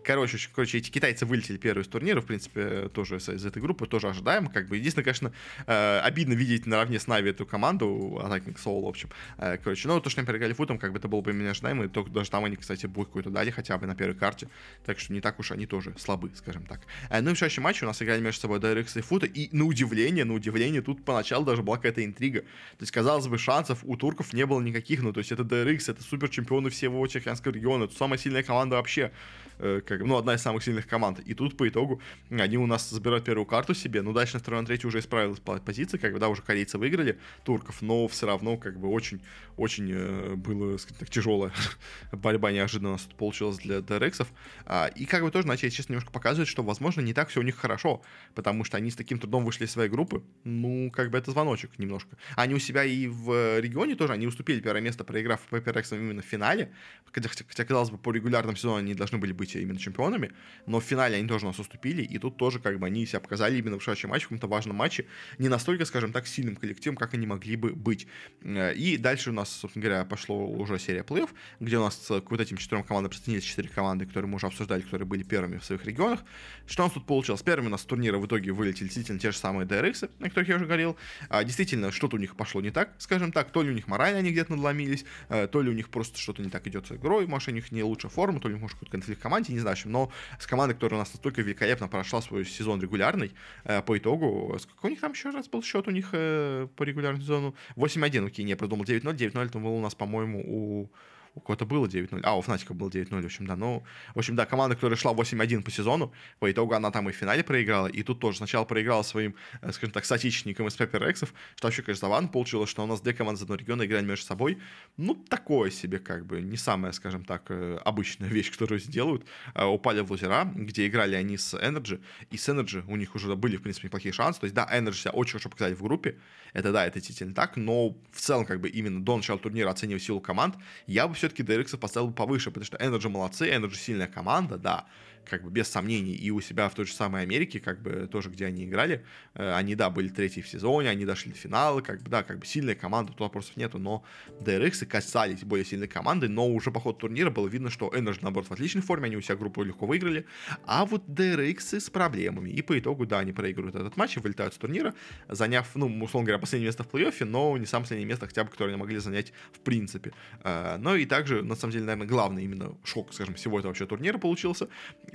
Короче, короче, эти китайцы вылетели первые из турнира, в принципе, тоже из, этой группы, тоже ожидаемо, как бы. Единственное, конечно, э, обидно видеть наравне с Нави эту команду, Attacking Soul, в общем. Э, короче, ну, то, что они проиграли футом, как бы это было бы именно ожидаемо, и только даже там они, кстати, бой какой-то дали хотя бы на первой карте, так что не так уж они тоже слабы, скажем так. Э, ну и в следующем матче у нас играли между собой DRX и Фута, и на удивление, на удивление, тут поначалу даже была какая-то интрига. То есть, казалось бы, шансов у турков не было никаких, ну, то есть это DRX, это супер чемпионы всего Чехианского региона, это самая сильная команда вообще, э, как, ну, одна из самых сильных команд. И тут по итогу они у нас забирают первую карту себе, ну, дальше на второй, на третью уже исправилась позиция, как бы, да, уже корейцы выиграли турков, но все равно, как бы, очень, очень э, было, скажем так, тяжелая [laughs] борьба неожиданно получилась для DRX. А, и, как бы, тоже, знаете, честно, немножко показывает, что, возможно, не так все у них хорошо, потому что они с таким трудом вышли из своей группы, ну, как бы, это звоночек немножко. Они у себя и в регионе тоже, они уступили первое место, проиграв по PPRX именно в финале, хотя, хотя, казалось бы, по регулярным сезону они должны были быть именно чемпионами, но в финале они тоже нас уступили, и тут тоже как бы они себя показали именно в решающем матче, в каком-то важном матче, не настолько, скажем так, сильным коллективом, как они могли бы быть. Э, и дальше у нас, собственно говоря, пошло уже серия плей где у нас к вот этим четырем командам присоединились четыре команды, которые мы уже обсуждали, которые были первыми в своих регионах. Что у нас тут получилось? Первыми у нас с турнира в итоге вылетели действительно те же самые DRX, о которых я уже говорил. А, действительно, что-то у них пошло не так, скажем так, то ли у них морально они где-то надломились, э, то ли у них просто что-то не так идет с игрой, может, у них не лучшая форма, то ли, может, какой-то конфликт в команде, не знаю, но с командой, которая у нас настолько великолепно прошла свой сезон регулярный, э, по итогу, сколько у них там еще раз был счет у них э, по регулярному сезону? 8-1, окей, не, я продумал 9-0, 9-0 это был у нас, по-моему, у у кого-то было 9-0, а у Фнатика было 9-0, в общем, да, ну, в общем, да, команда, которая шла 8-1 по сезону, по итогу она там и в финале проиграла, и тут тоже сначала проиграла своим, э, скажем так, соотечественникам из Пеппер Рексов, что вообще, конечно, забавно получилось, что у нас две команды из одного региона играли между собой, ну, такое себе, как бы, не самая, скажем так, э, обычная вещь, которую сделают, э, упали в лузера, где играли они с Energy, и с Energy у них уже были, в принципе, неплохие шансы, то есть, да, Energy себя очень хорошо показали в группе, это, да, это действительно так, но в целом, как бы, именно до начала турнира, оценивая силу команд, я бы все-таки DRX поставил бы повыше, потому что Energy молодцы, Energy сильная команда, да, как бы без сомнений, и у себя в той же самой Америке, как бы тоже, где они играли, э, они, да, были третьи в сезоне, они дошли до финала, как бы, да, как бы сильная команда, тут вопросов нету, но DRX касались более сильной команды, но уже по ходу турнира было видно, что Energy, наоборот, в отличной форме, они у себя группу легко выиграли, а вот DRX с проблемами, и по итогу, да, они проигрывают этот матч и вылетают с турнира, заняв, ну, условно говоря, последнее место в плей-оффе, но не самое последнее место хотя бы, которое они могли занять в принципе. Э, но и также, на самом деле, наверное, главный именно шок, скажем, всего этого вообще турнира получился,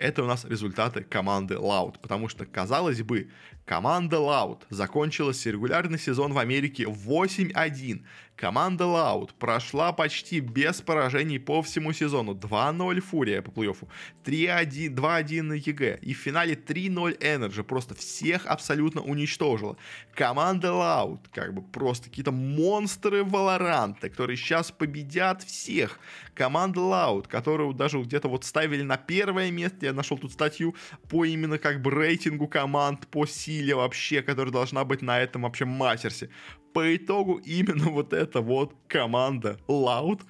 это у нас результаты команды Loud. Потому что, казалось бы, команда Loud закончилась регулярный сезон в Америке 8-1. Команда Loud прошла почти без поражений по всему сезону. 2-0 Фурия по плей-оффу, 3-1, 2-1 EG. И в финале 3-0 NRG. Просто всех абсолютно уничтожила. Команда Loud, как бы просто какие-то монстры Валоранта, которые сейчас победят всех. Команда Loud, которую даже где-то вот ставили на первое место. Я нашел тут статью по именно как бы рейтингу команд, по силе вообще, которая должна быть на этом вообще мастерсе по итогу именно вот эта вот команда Loud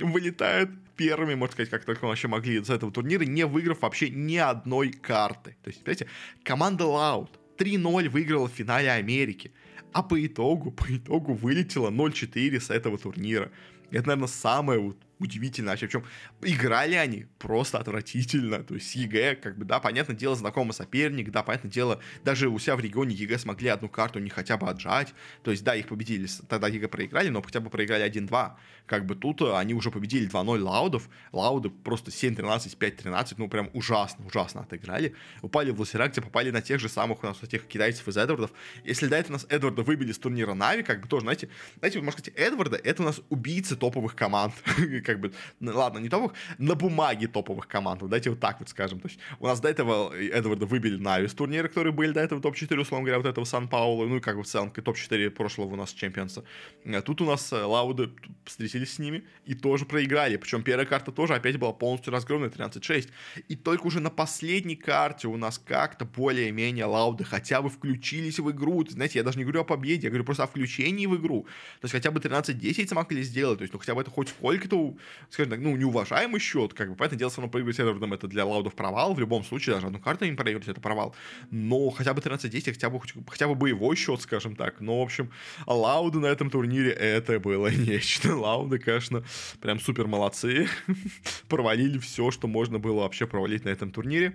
вылетает первыми, можно сказать, как только вообще могли из этого турнира, не выиграв вообще ни одной карты. То есть, понимаете, команда Loud 3-0 выиграла в финале Америки, а по итогу, по итогу вылетела 0-4 с этого турнира. Это, наверное, самое вот удивительно вообще. Причем играли они просто отвратительно. То есть EG, как бы, да, понятное дело, знакомый соперник, да, понятное дело, даже у себя в регионе EG смогли одну карту не хотя бы отжать. То есть, да, их победили, тогда EG проиграли, но хотя бы проиграли 1-2. Как бы тут э, они уже победили 2-0 Лаудов. Лауды просто 7-13, 5-13, ну прям ужасно, ужасно отыграли. Упали в лосера, где попали на тех же самых у нас этих китайцев из Эдвардов. Если до этого нас Эдварда выбили с турнира Нави, как бы тоже, знаете, знаете, вот, можно сказать, Эдварда это у нас убийцы топовых команд. [laughs] как бы, ладно, не топовых, на бумаге топовых команд, вот давайте вот так вот скажем. То есть у нас до этого Эдварда выбили на из турниры, которые были до этого топ-4, условно говоря, вот этого Сан-Паулу, ну и как бы в целом топ-4 прошлого у нас чемпионса. А тут у нас э, Лауды встретились с ними и тоже проиграли. Причем первая карта тоже опять была полностью разгромная, 13-6. И только уже на последней карте у нас как-то более-менее Лауды хотя бы включились в игру. Знаете, я даже не говорю о победе, я говорю просто о включении в игру. То есть хотя бы 13-10 смогли сделать. То есть, ну хотя бы это хоть сколько-то, скажем так, ну, неуважаемый счет. Как бы, поэтому дело, все равно проигрывать Эдвардом это для Лаудов провал. В любом случае, даже одну карту им проиграть это провал. Но хотя бы 13-10, хотя бы, хотя бы боевой счет, скажем так. Но, в общем, Лауды на этом турнире это было [laughs] нечто. Лауды, конечно, прям супер молодцы. [laughs] Провалили все, что можно было вообще провалить на этом турнире.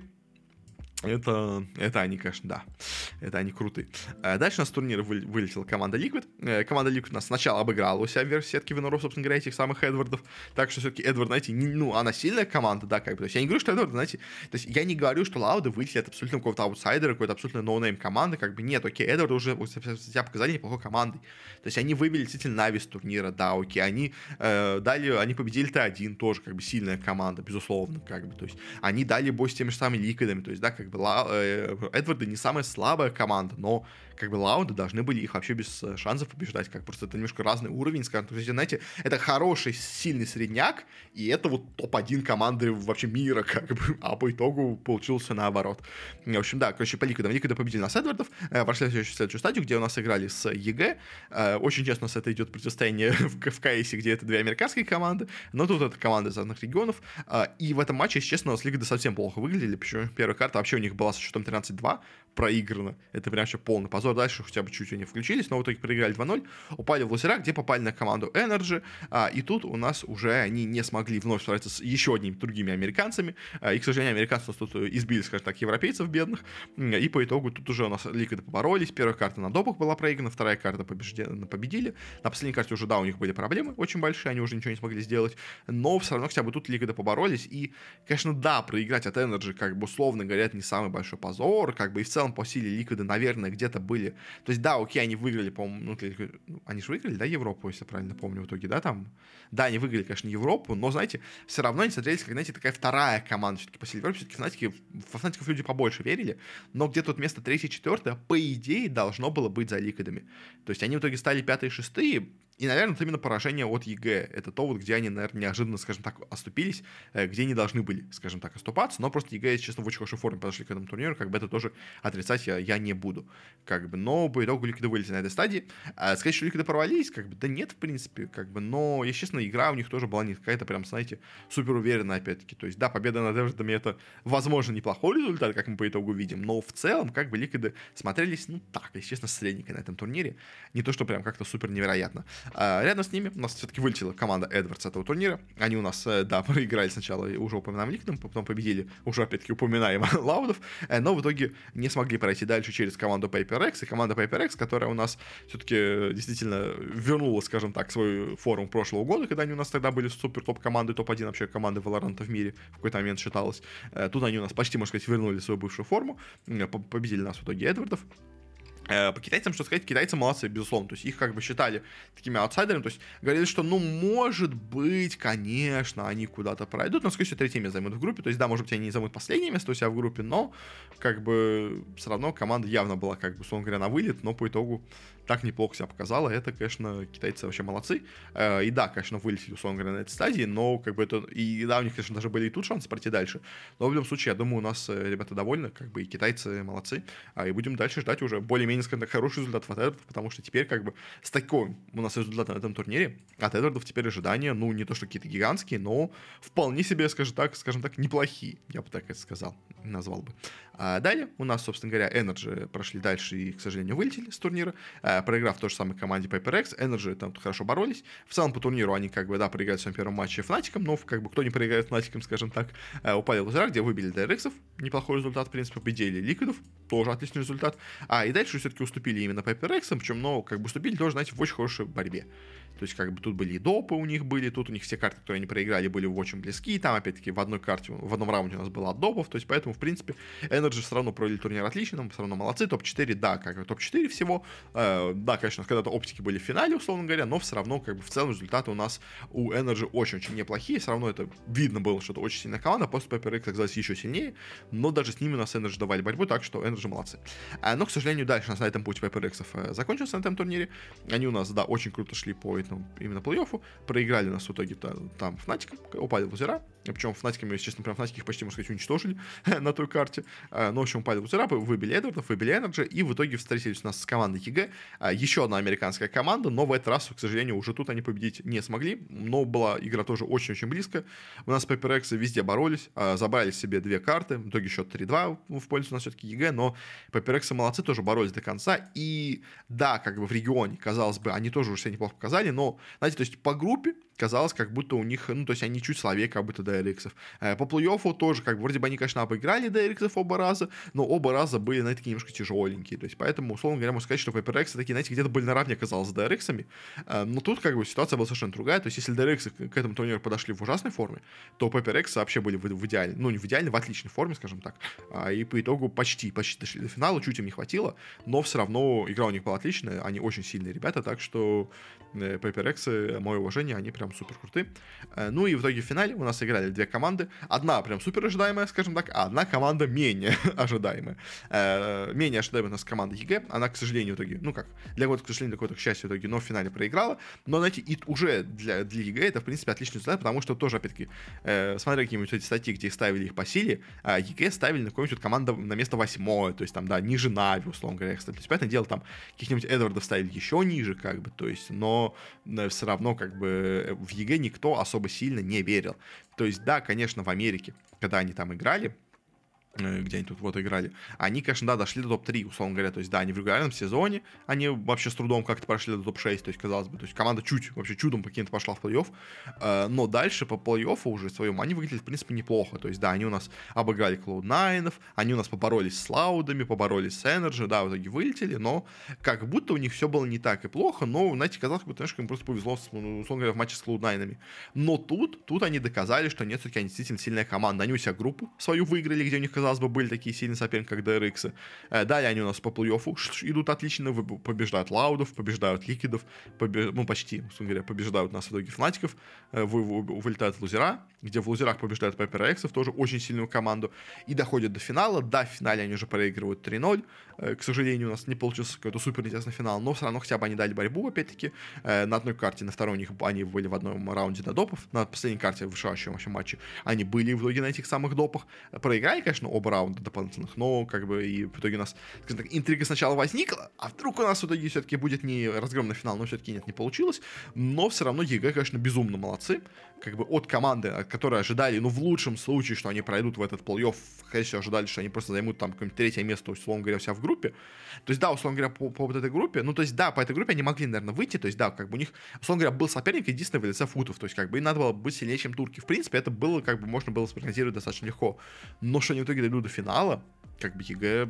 Это, это они, конечно, да. Это они крутые. Э, дальше у нас вы, вылетела команда Liquid. Э, команда Liquid у нас сначала обыграла у себя в сетки Виноров, собственно говоря, этих самых Эдвардов. Так что все-таки Эдвард, знаете, не, ну, она сильная команда, да, как бы. То есть я не говорю, что Эдвард, знаете, то есть я не говорю, что Лауды вылетели от абсолютно какого-то аутсайдера, какой-то абсолютно ноунейм команды, как бы нет, окей, Эдвард уже себя показали неплохой командой. То есть они вывели действительно Нави с турнира, да, окей, они э, дали, они победили T1, тоже как бы сильная команда, безусловно, как бы, то есть они дали бой с теми же самыми Ликвидами, то есть, да, как бы э, Эдварды не самая слабая команда, но как бы Лауды должны были их вообще без э, шансов побеждать, как просто это немножко разный уровень, скажем, есть, знаете, это хороший, сильный средняк, и это вот топ-1 команды вообще мира, [laughs] как бы, а по итогу получился наоборот. В общем, да, короче, по Ликвидам. Ликвиды победили нас Эдвардов, э, вошли в следующую, стадию, где у нас играли с EG, э, очень честно, с это идет противостояние [laughs] в, в КСе, где это две американские команды, но тут это команды из разных регионов, и в этом матче, если честно, у нас Ликвиды совсем плохо выглядели, почему первая карта вообще у них была со счетом 13-2, проиграно. Это прям вообще полный позор. Дальше хотя бы чуть-чуть они включились, но в итоге проиграли 2-0. Упали в лазера, где попали на команду Energy. А, и тут у нас уже они не смогли вновь справиться с еще одними другими американцами. А, и, к сожалению, американцы нас тут избили, скажем так, европейцев бедных. И по итогу тут уже у нас ликвиды поборолись. Первая карта на допах была проиграна, вторая карта побеждена, победили. На последней карте уже, да, у них были проблемы очень большие, они уже ничего не смогли сделать. Но все равно хотя бы тут ликвиды поборолись. И, конечно, да, проиграть от Energy, как бы условно говоря, это не самый большой позор. Как бы и в целом по силе Ликвида, наверное, где-то были. То есть, да, окей, они выиграли, по-моему, ну, ну, они же выиграли, да, Европу, если я правильно помню, в итоге, да, там. Да, они выиграли, конечно, Европу, но, знаете, все равно они смотрелись, как, знаете, такая вторая команда все-таки по силе Европы. Все-таки Фнатики, в Фнатиков люди побольше верили, но где-то вот место третье, четвертое, по идее, должно было быть за Ликвидами. То есть они в итоге стали пятые, шестые, и, наверное, вот именно поражение от EG. Это то, вот, где они, наверное, неожиданно, скажем так, оступились, э, где не должны были, скажем так, оступаться. Но просто EG, если честно, в очень хорошей форме подошли к этому турниру. Как бы это тоже отрицать я, я не буду. Как бы, но по итогу Ликвиды вылетели на этой стадии. А сказать, что Ликвиды порвались, как бы, да нет, в принципе. Как бы, но, если честно, игра у них тоже была не какая-то прям, знаете, супер уверенная, опять-таки. То есть, да, победа над Эвертами это, возможно, неплохой результат, как мы по итогу видим. Но в целом, как бы, Ликвиды смотрелись, ну, так, если честно, средненько на этом турнире. Не то, что прям как-то супер невероятно. А, рядом с ними у нас все-таки вылетела команда Эдвардс этого турнира. Они у нас, э, да, [laughs] проиграли сначала, уже упоминаем Ликном, потом победили, уже опять-таки упоминаем [laughs] Лаудов, э, но в итоге не смогли пройти дальше через команду PaperX, и команда PaperX, которая у нас все-таки э, действительно вернула, скажем так, свой форум прошлого года, когда они у нас тогда были супер топ команды, топ-1 вообще команды Valorant в мире в какой-то момент считалось. Тут они у нас почти, можно сказать, вернули свою бывшую форму, победили нас в итоге Эдвардов. Э, по китайцам, что сказать, китайцы молодцы, безусловно. То есть их как бы считали такими аутсайдерами. То есть говорили, что, ну, может быть, конечно, они куда-то пройдут, но, скорее всего, третье место займут в группе. То есть, да, может быть, они не займут последнее место у себя в группе, но, как бы, все равно команда явно была, как бы, условно говоря, на вылет, но по итогу так неплохо себя показала. Это, конечно, китайцы вообще молодцы. Э, и да, конечно, вылетели, условно говоря, на этой стадии, но, как бы, это... И да, у них, конечно, даже были и тут шансы пройти дальше. Но в любом случае, я думаю, у нас э, ребята довольны, как бы, и китайцы молодцы. А И будем дальше ждать уже более-менее более скажем так, хороший результат от Эдвардов, потому что теперь как бы с такой у нас результат на этом турнире от Эдвардов теперь ожидания, ну, не то что какие-то гигантские, но вполне себе, скажем так, скажем так, неплохие, я бы так это сказал, назвал бы. А далее у нас, собственно говоря, Energy прошли дальше и, к сожалению, вылетели с турнира, а, проиграв той же самой команде PaperX. Energy там хорошо боролись. В целом по турниру они, как бы, да, проиграли в своем первом матче Фнатиком, но, как бы, кто не проиграет Фнатиком, скажем так, а, упали в лузера, где выбили DRX, неплохой результат, в принципе, победили Ликвидов, тоже отличный результат. А, и дальше все все-таки уступили именно Paper X, причем, но как бы уступили тоже, знаете, в очень хорошей борьбе. То есть, как бы тут были и допы у них были, тут у них все карты, которые они проиграли, были очень близки. Там, опять-таки, в одной карте, в одном раунде у нас было от допов. То есть, поэтому, в принципе, Energy все равно провели турнир отлично, все равно молодцы. Топ-4, да, как бы топ-4 всего. Э, да, конечно, когда-то оптики были в финале, условно говоря, но все равно, как бы, в целом результаты у нас у Energy очень-очень неплохие. Все равно это видно было, что это очень сильная команда. После Paper X оказалось еще сильнее, но даже с ними у нас Energy давали борьбу, так что Energy молодцы. А, но, к сожалению, дальше у нас на этом путь Paper X э, закончился на этом турнире. Они у нас, да, очень круто шли по этому, именно плей-оффу. Проиграли нас в итоге там, там Фнатикам, упали в лузера. Причем Фнатиками, если честно, прям Фнатики их почти, можно сказать, уничтожили [laughs] на той карте. А, но, в общем, упали в лузера, выбили Эдвардов, выбили NRG, и в итоге встретились у нас с командой EG. А, еще одна американская команда, но в этот раз, к сожалению, уже тут они победить не смогли. Но была игра тоже очень-очень близко. У нас Rex везде боролись, а, забрали себе две карты. В итоге счет 3-2 в пользу у нас все-таки EG, но X молодцы, тоже боролись до конца. И да, как бы в регионе, казалось бы, они тоже уже себя неплохо показали, но, знаете, то есть по группе казалось, как будто у них, ну, то есть они чуть слабее, как будто DRX. Э, по плей-оффу тоже, как вроде бы они, конечно, обыграли DRX оба раза, но оба раза были, знаете, такие немножко тяжеленькие. То есть, поэтому, условно говоря, можно сказать, что PaperX такие, знаете, где-то были наравне, казалось, с DRX. Э, но тут, как бы, ситуация была совершенно другая. То есть, если DRX к этому турниру подошли в ужасной форме, то PaperX вообще были в, в идеальной, ну, не в идеальной, в отличной форме, скажем так. А, и по итогу почти, почти дошли до финала, чуть им не хватило, но все равно игра у них была отличная, они очень сильные ребята, так что э, Paper Rex, мое уважение, они прям супер крутые. Э, ну и в итоге в финале у нас играли две команды. Одна прям супер ожидаемая, скажем так, а одна команда менее [laughs] ожидаемая. Э, менее ожидаемая у нас команда EG. Она, к сожалению, в итоге, ну как, для кого-то, к сожалению, кого-то, к счастью, в итоге, но в финале проиграла. Но, знаете, и уже для, для EG это, в принципе, отличный результат, потому что тоже, опять-таки, э, смотря какие-нибудь эти статьи, где ставили их по силе, э, EG ставили на какую-нибудь команду на место восьмое, то есть там, да, ниже Нави, условно говоря, кстати. То есть, понятное дело, там каких-нибудь Эдвардов ставили еще ниже, как бы, то есть, но все равно, как бы, в EG никто особо сильно не верил. То есть, да, конечно, в Америке, когда они там играли, где они тут вот играли, они, конечно, да, дошли до топ-3, условно говоря, то есть, да, они в регулярном сезоне, они вообще с трудом как-то прошли до топ-6, то есть, казалось бы, то есть, команда чуть, вообще чудом каким-то пошла в плей-офф, э, но дальше по плей-оффу уже своем они выглядели, в принципе, неплохо, то есть, да, они у нас обыграли Cloud9, они у нас поборолись с Лаудами, поборолись с Energy, да, в итоге вылетели, но как будто у них все было не так и плохо, но, знаете, казалось бы, немножко им просто повезло, ну, условно говоря, в матче с Cloud9, но тут, тут они доказали, что нет, все-таки они действительно сильная команда, они у себя группу свою выиграли, где у них, казалось бы, были такие сильные соперники, как DRX. Э, далее они у нас по плей-оффу идут отлично, побеждают Лаудов, побеждают Ликидов, побеж... ну почти, условно говоря, побеждают нас в итоге Фнатиков, э, вы, вы, вылетают в лузера, где в лузерах побеждают Пеппер Эксов, тоже очень сильную команду, и доходят до финала. Да, в финале они уже проигрывают 3-0, э, к сожалению, у нас не получился какой-то супер интересный финал, но все равно хотя бы они дали борьбу, опять-таки, на одной карте, на второй у них они были в одном раунде до допов, на последней карте в решающем вообще матче они были в итоге на этих самых допах, проиграли, конечно, оба раунда, дополнительных, но как бы и в итоге у нас, скажем так, интрига сначала возникла, а вдруг у нас в итоге все-таки будет не разгромный финал, но все-таки нет, не получилось, но все равно EG, конечно, безумно молодцы, как бы от команды, от которой ожидали, ну, в лучшем случае, что они пройдут в этот плей-офф, конечно, ожидали, что они просто займут там какое-нибудь третье место, условно говоря, у себя в группе. То есть, да, условно говоря, по, по вот этой группе, ну, то есть, да, по этой группе они могли, наверное, выйти, то есть, да, как бы у них, условно говоря, был соперник единственный в лице FUT ов, то есть, как бы им надо было быть сильнее, чем турки. В принципе, это было, как бы, можно было спрогнозировать достаточно легко. Но что они в итоге дойдут до финала, как бы EG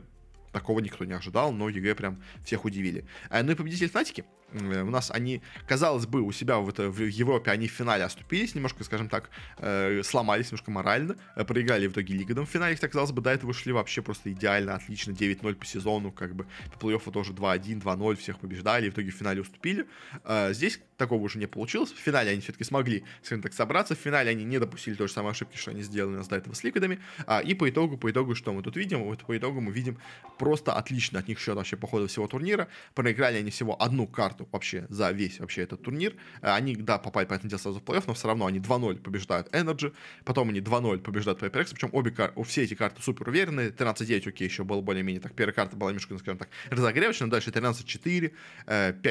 такого никто не ожидал, но EG прям всех удивили. А, ну и победитель Фнатики, у нас они, казалось бы, у себя в, это, в Европе они в финале оступились, немножко, скажем так, э, сломались немножко морально, э, проиграли в итоге Ликвидам в финале, так казалось бы, до этого шли вообще просто идеально, отлично, 9-0 по сезону, как бы по плей-оффу тоже 2-1, 2-0, всех побеждали, и в итоге в финале уступили. Э, здесь такого уже не получилось, в финале они все-таки смогли, скажем так, собраться, в финале они не допустили той же самой ошибки, что они сделали у нас до этого с Ликвидами, а, и по итогу, по итогу, что мы тут видим? Вот по итогу мы видим просто отличный у них счет вообще по ходу всего турнира, проиграли они всего одну карту вообще за весь вообще этот турнир. Э, они, да, попали, понятное дело, сразу в плей-офф, но все равно они 2-0 побеждают NRG, потом они 2-0 побеждают Paper Rex, причем обе карты, все эти карты супер уверенные, 13-9, окей, еще было более-менее так, первая карта была немножко, ну, скажем так, разогревочная, дальше 13-4, 5-13,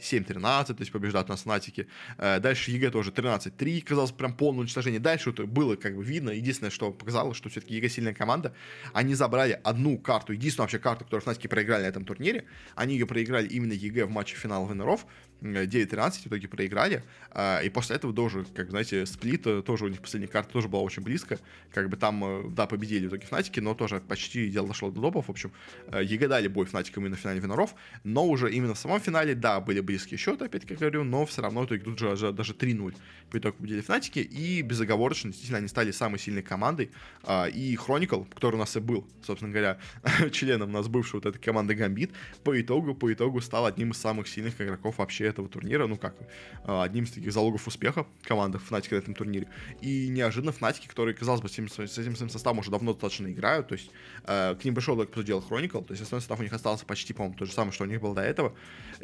7-13, то есть побеждают у нас Фнатики, э, дальше EG тоже 13-3, казалось, прям полное уничтожение, дальше это было как бы видно, единственное, что показало, что все-таки EG сильная команда, они забрали одну карту, единственную вообще карту, которую Фнатики проиграли на этом турнире, они ее проиграли именно EG в матче финал винеров, 9-13 в итоге проиграли, а, и после этого тоже, как знаете, Split, тоже у них последняя карта тоже была очень близко, как бы там, э, да, победили в итоге Фнатики, но тоже почти дело дошло до допов, в общем, э, EG дали бой Фнатикам именно в финале винеров, но уже именно в самом финале, да, были близкие счеты, опять как говорю, но все равно итоге тут же даже 3-0 по итогу победили Фнатики, и безоговорочно, действительно, они стали самой сильной командой, а, и Хроникл, который у нас и был, собственно говоря, [laughs] членом у нас бывшей вот этой команды Гамбит, по итогу, по итогу стал одним из самых сильных игроков вообще этого турнира, ну как, а, одним из таких залогов успеха команды Фнатики на этом турнире. И неожиданно Фнатики, которые, казалось бы, с этим, с этим своим составом уже давно достаточно играют, то есть э, к ним пришел, как делал Хроникл, то есть основной состав у них остался почти, по-моему, то же самое, что у них было до этого,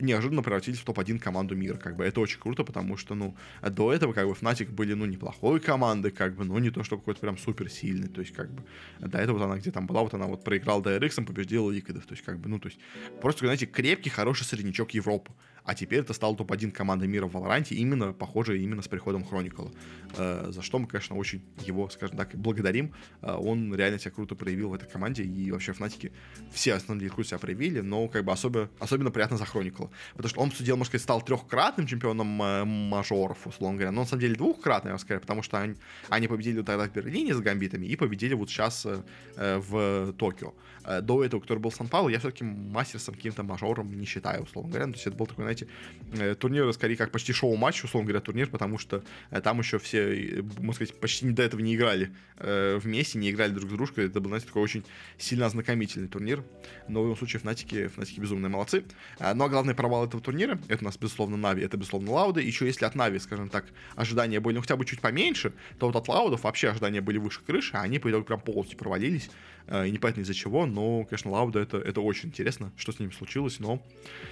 неожиданно превратились в топ-1 команду мира, как бы. Это очень круто, потому что, ну, до этого, как бы, Фнатик были, ну, неплохой командой, как бы, но не то, что какой-то прям супер сильный, то есть, как бы, до этого вот она где там была, вот она вот проиграла DRX, победила Ликвидов, то есть, как бы, ну, то есть, просто, знаете, крепкий, хороший среднячок Европы а теперь это стал топ-1 команда мира в Валоранте, именно, похоже, именно с приходом Хроникла. Э, за что мы, конечно, очень его, скажем так, благодарим. Э, он реально себя круто проявил в этой команде, и вообще Фнатики все основные круто себя проявили, но как бы особо, особенно приятно за Хроникла. Потому что он, по сути дела, сказать, стал трехкратным чемпионом э, мажоров, условно говоря, но на самом деле двухкратным, я сказать, потому что они, они победили тогда в Берлине с гамбитами и победили вот сейчас э, в Токио. Э, до этого, который был в Сан-Паулу, я все-таки мастером каким-то мажором не считаю, условно говоря. Ну, то есть это был такой, знаете, э, турнир, скорее, как почти шоу-матч, условно говоря, турнир, потому что э, там еще все, можно сказать, почти до этого не играли вместе, не играли друг с дружкой. Это был, знаете, такой очень сильно ознакомительный турнир. Но в любом случае, Фнатики, Фнатики безумно молодцы. Ну, а главный провал этого турнира, это у нас, безусловно, Нави, это, безусловно, Лауды. Еще если от Нави, скажем так, ожидания были, ну, хотя бы чуть поменьше, то вот от Лаудов вообще ожидания были выше крыши, а они, по итогу, прям полностью провалились. И непонятно из-за чего, но, конечно, Лауды это, это очень интересно, что с ними случилось, но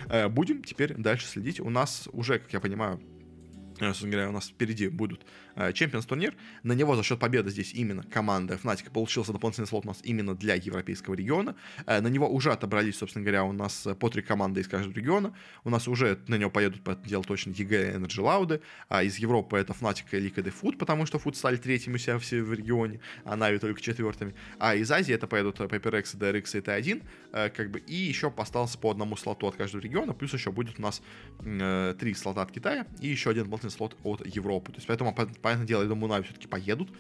э, будем теперь дальше следить. У нас уже, как я понимаю, собственно говоря, у нас впереди будут Э, турнир. На него за счет победы здесь именно команда Fnatic получился дополнительный слот у нас именно для европейского региона. Э, на него уже отобрались, собственно говоря, у нас по три команды из каждого региона. У нас уже на него поедут, по этому делу точно, EG Energy Loud. А из Европы это Fnatic и Liquid и Food, потому что Food стали третьими у себя в регионе, а Нави только четвертыми. А из Азии это поедут PaperX, DRX и T1. Как бы, и еще остался по одному слоту от каждого региона. Плюс еще будет у нас три слота от Китая и еще один дополнительный слот от Европы. То есть поэтому, понятное дело, я думаю, Нави все-таки поедут,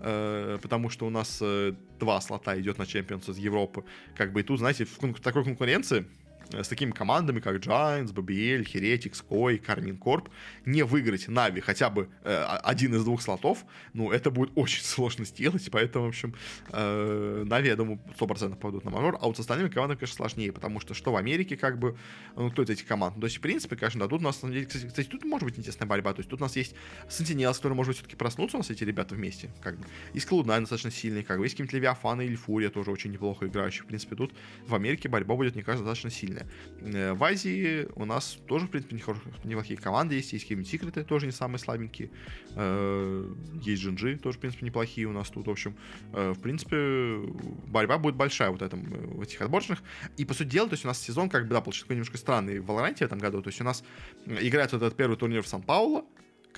э, потому что у нас э, два слота идет на Champions из Европы. Как бы и тут, знаете, в такой конкуренции с такими командами, как Giants, BBL, Heretics, Koi, Karmine Corp, не выиграть Нави хотя бы э, один из двух слотов, ну, это будет очень [laughs] сложно сделать, поэтому, в общем, э, Нави, я думаю, 100% попадут на мажор, а вот с остальными командами, конечно, сложнее, потому что что в Америке, как бы, ну, кто из этих команд? Ну, то есть, в принципе, конечно, да, тут у нас, на самом деле, кстати, кстати, тут может быть интересная борьба, то есть тут у нас есть Sentinels, которые, может все-таки проснутся у нас эти ребята вместе, как бы, есть Cloud9 достаточно сильный, как бы, есть какие-нибудь Левиафаны или Фурия тоже очень неплохо играющие, в принципе, тут в Америке борьба будет, мне кажется, достаточно сильная сильная. Э, в Азии у нас тоже, в принципе, неплохие команды есть. Есть какие-нибудь секреты, тоже не самые слабенькие. Э, есть Джинджи, тоже, в принципе, неплохие у нас тут. В общем, э, в принципе, борьба будет большая вот этом, в этих отборочных. И, по сути дела, то есть у нас сезон, как бы, да, получился немножко странный в Валоранте в этом году. То есть у нас играет вот этот первый турнир в Сан-Пауло,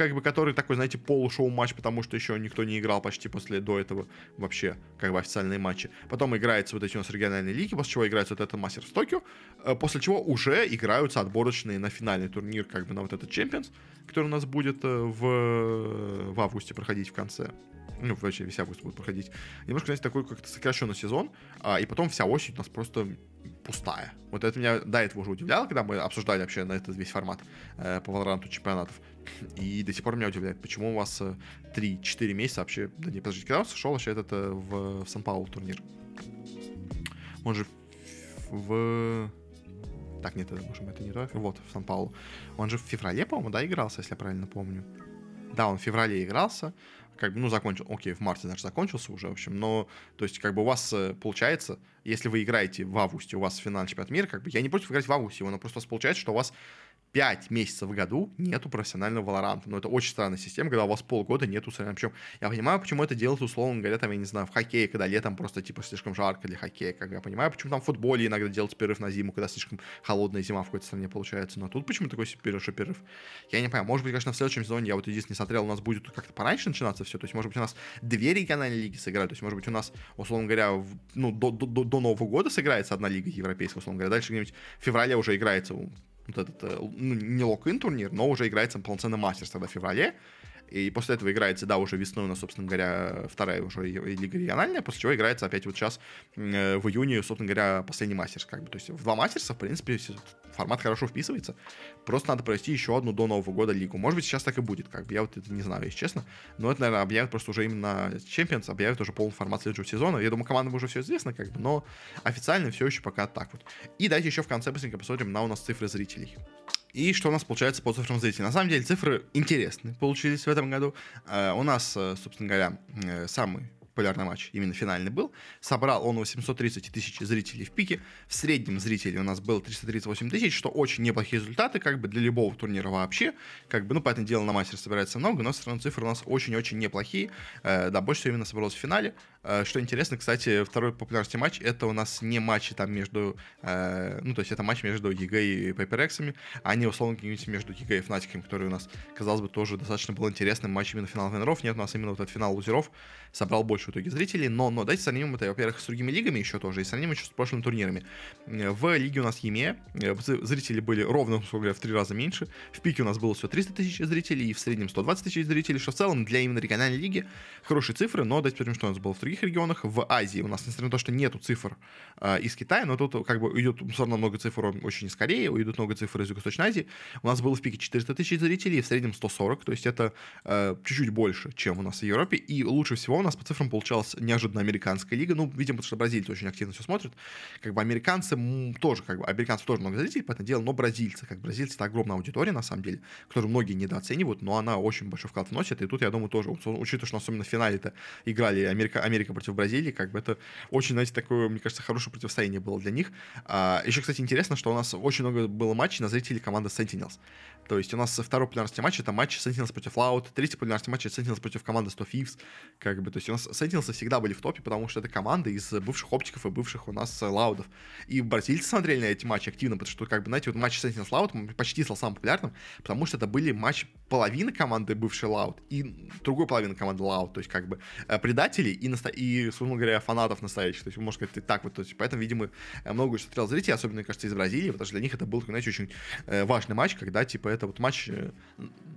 как бы, который такой, знаете, полушоу матч, потому что еще никто не играл почти после до этого вообще, как бы, официальные матчи. Потом играется вот эти у нас региональные лиги, после чего играется вот этот мастер в Токио, э, после чего уже играются отборочные на финальный турнир, как бы, на вот этот Champions, который у нас будет э, в, в августе проходить в конце ну, вообще весь август будет проходить. Немножко, знаете, такой как-то сокращенный сезон, а, и потом вся осень у нас просто пустая. Вот это меня до этого уже удивляло, когда мы обсуждали вообще на этот весь формат э, по Valorant чемпионатов. И до сих пор меня удивляет, почему у вас 3-4 э, месяца вообще... Да не, подождите, когда у вас шел вообще этот э, в, в Сан-Паулу турнир? Он же в... Так, нет, это, может, это не то. Вот, в Сан-Паулу. Он же в феврале, по-моему, да, игрался, если я правильно помню. Да, он в феврале игрался, как бы, ну, закончил, окей, в марте даже закончился уже, в общем, но, то есть, как бы у вас э, получается, если вы играете в августе, у вас финал чемпионата мира, как бы, я не против играть в августе, но просто у вас получается, что у вас 5 месяцев в году нету профессионального Валоранта. Но это очень странная система, когда у вас полгода нету Причем я понимаю, почему это делают, условно говоря, там, я не знаю, в хоккее, когда летом просто, типа, слишком жарко для хоккея. Как я понимаю, почему там в футболе иногда делают перерыв на зиму, когда слишком холодная зима в какой-то стране получается. Но тут почему такой перерыв, перерыв? Я не понимаю. Может быть, конечно, в следующем сезоне, я вот единственное смотрел, у нас будет как-то пораньше начинаться все. То есть, может быть, у нас две региональные лиги сыграют. То есть, может быть, у нас, условно говоря, в, ну, до, до, до Нового года сыграется одна лига европейская, условно говоря. Дальше где-нибудь в феврале уже играется вот этот, э, ну, не лок-ин турнир, но уже играется полноценный мастерс тогда в феврале. И после этого играется, да, уже весной у нас, собственно говоря, вторая уже лига региональная, после чего играется опять вот сейчас э, в июне, собственно говоря, последний мастерс. Как бы. То есть в два мастерса, в принципе, формат хорошо вписывается. Просто надо провести еще одну до Нового года лигу. Может быть, сейчас так и будет, как бы. Я вот это не знаю, если честно. Но это, наверное, объявят просто уже именно Champions, объявят уже полный формат следующего сезона. Я думаю, командам уже все известно, как бы, но официально все еще пока так вот. И давайте еще в конце быстренько посмотрим на у нас цифры зрителей. И что у нас получается по цифрам зрителей? На самом деле цифры интересные получились в этом году. Uh, у нас, э, собственно говоря, э, самый популярный матч, именно финальный был. Собрал он 830 тысяч зрителей в пике. В среднем зрителей у нас было 338 тысяч, что очень неплохие результаты, как бы для любого турнира вообще. Как бы, ну, понятное дело на Masters собирается много, но все равно цифры у нас очень-очень неплохие. Э, да, больше всего именно собралось в финале. Э, что интересно, кстати, второй популярности матч, это у нас не матчи там между, э, ну, то есть это матч между EG и Пейперексами, а не, условно, какие-нибудь между EG и Фнатиками, который у нас, казалось бы, тоже достаточно был интересным матч именно финал винеров. Нет, у нас именно вот этот финал лузеров собрал больше в итоге зрителей, но, но давайте сравним это, во-первых, с другими лигами еще тоже, и сравним еще с прошлыми турнирами. В лиге у нас EMEA зрители были ровно, говоря, в три раза меньше, в пике у нас было всего 300 тысяч зрителей, и в среднем 120 тысяч зрителей, что в целом для именно региональной лиги хорошие цифры, но давайте посмотрим, что у нас было в других регионах. В Азии у нас, несмотря на то, что нету цифр э, из Китая, но тут как бы идет все равно много цифр очень из Кореи, идут много цифр из Юго-Восточной Азии. У нас было в пике 400 тысяч зрителей, в среднем 140, то есть это э, чуть-чуть больше, чем у нас в Европе, и лучше всего у нас по цифрам получалась неожиданно американская лига, ну, видимо, потому что бразильцы очень активно все смотрят, как бы американцы тоже, как бы, американцев тоже много зрителей, по этому делу, но бразильцы, как бразильцы, это огромная аудитория, на самом деле, которую многие недооценивают, но она очень большой вклад вносит, и тут, я думаю, тоже, учитывая, что особенно в финале-то играли Америка, Америка против Бразилии, как бы это очень, знаете, такое, мне кажется, хорошее противостояние было для них. А, еще, кстати, интересно, что у нас очень много было матчей на зрителей команды Sentinels. То есть у нас второй популярности матч это матч Sentinels против Loud, третий популярности матч это Sentinels против команды 100 Thieves. Как бы, то есть у нас Sentinels всегда были в топе, потому что это команда из бывших оптиков и бывших у нас лаудов. И бразильцы смотрели на эти матчи активно, потому что, как бы, знаете, вот матч Sentinels Loud почти стал самым популярным, потому что это были матчи половины команды бывшей Loud и другой половины команды Loud, то есть как бы э, предателей и, наста- и, условно говоря, фанатов настоящих. То есть, можно сказать, так вот. То есть, поэтому, видимо, много смотрел зрителей, особенно, мне кажется, из Бразилии, потому что для них это был, знаете, очень э, важный матч, когда, типа, это вот матч э,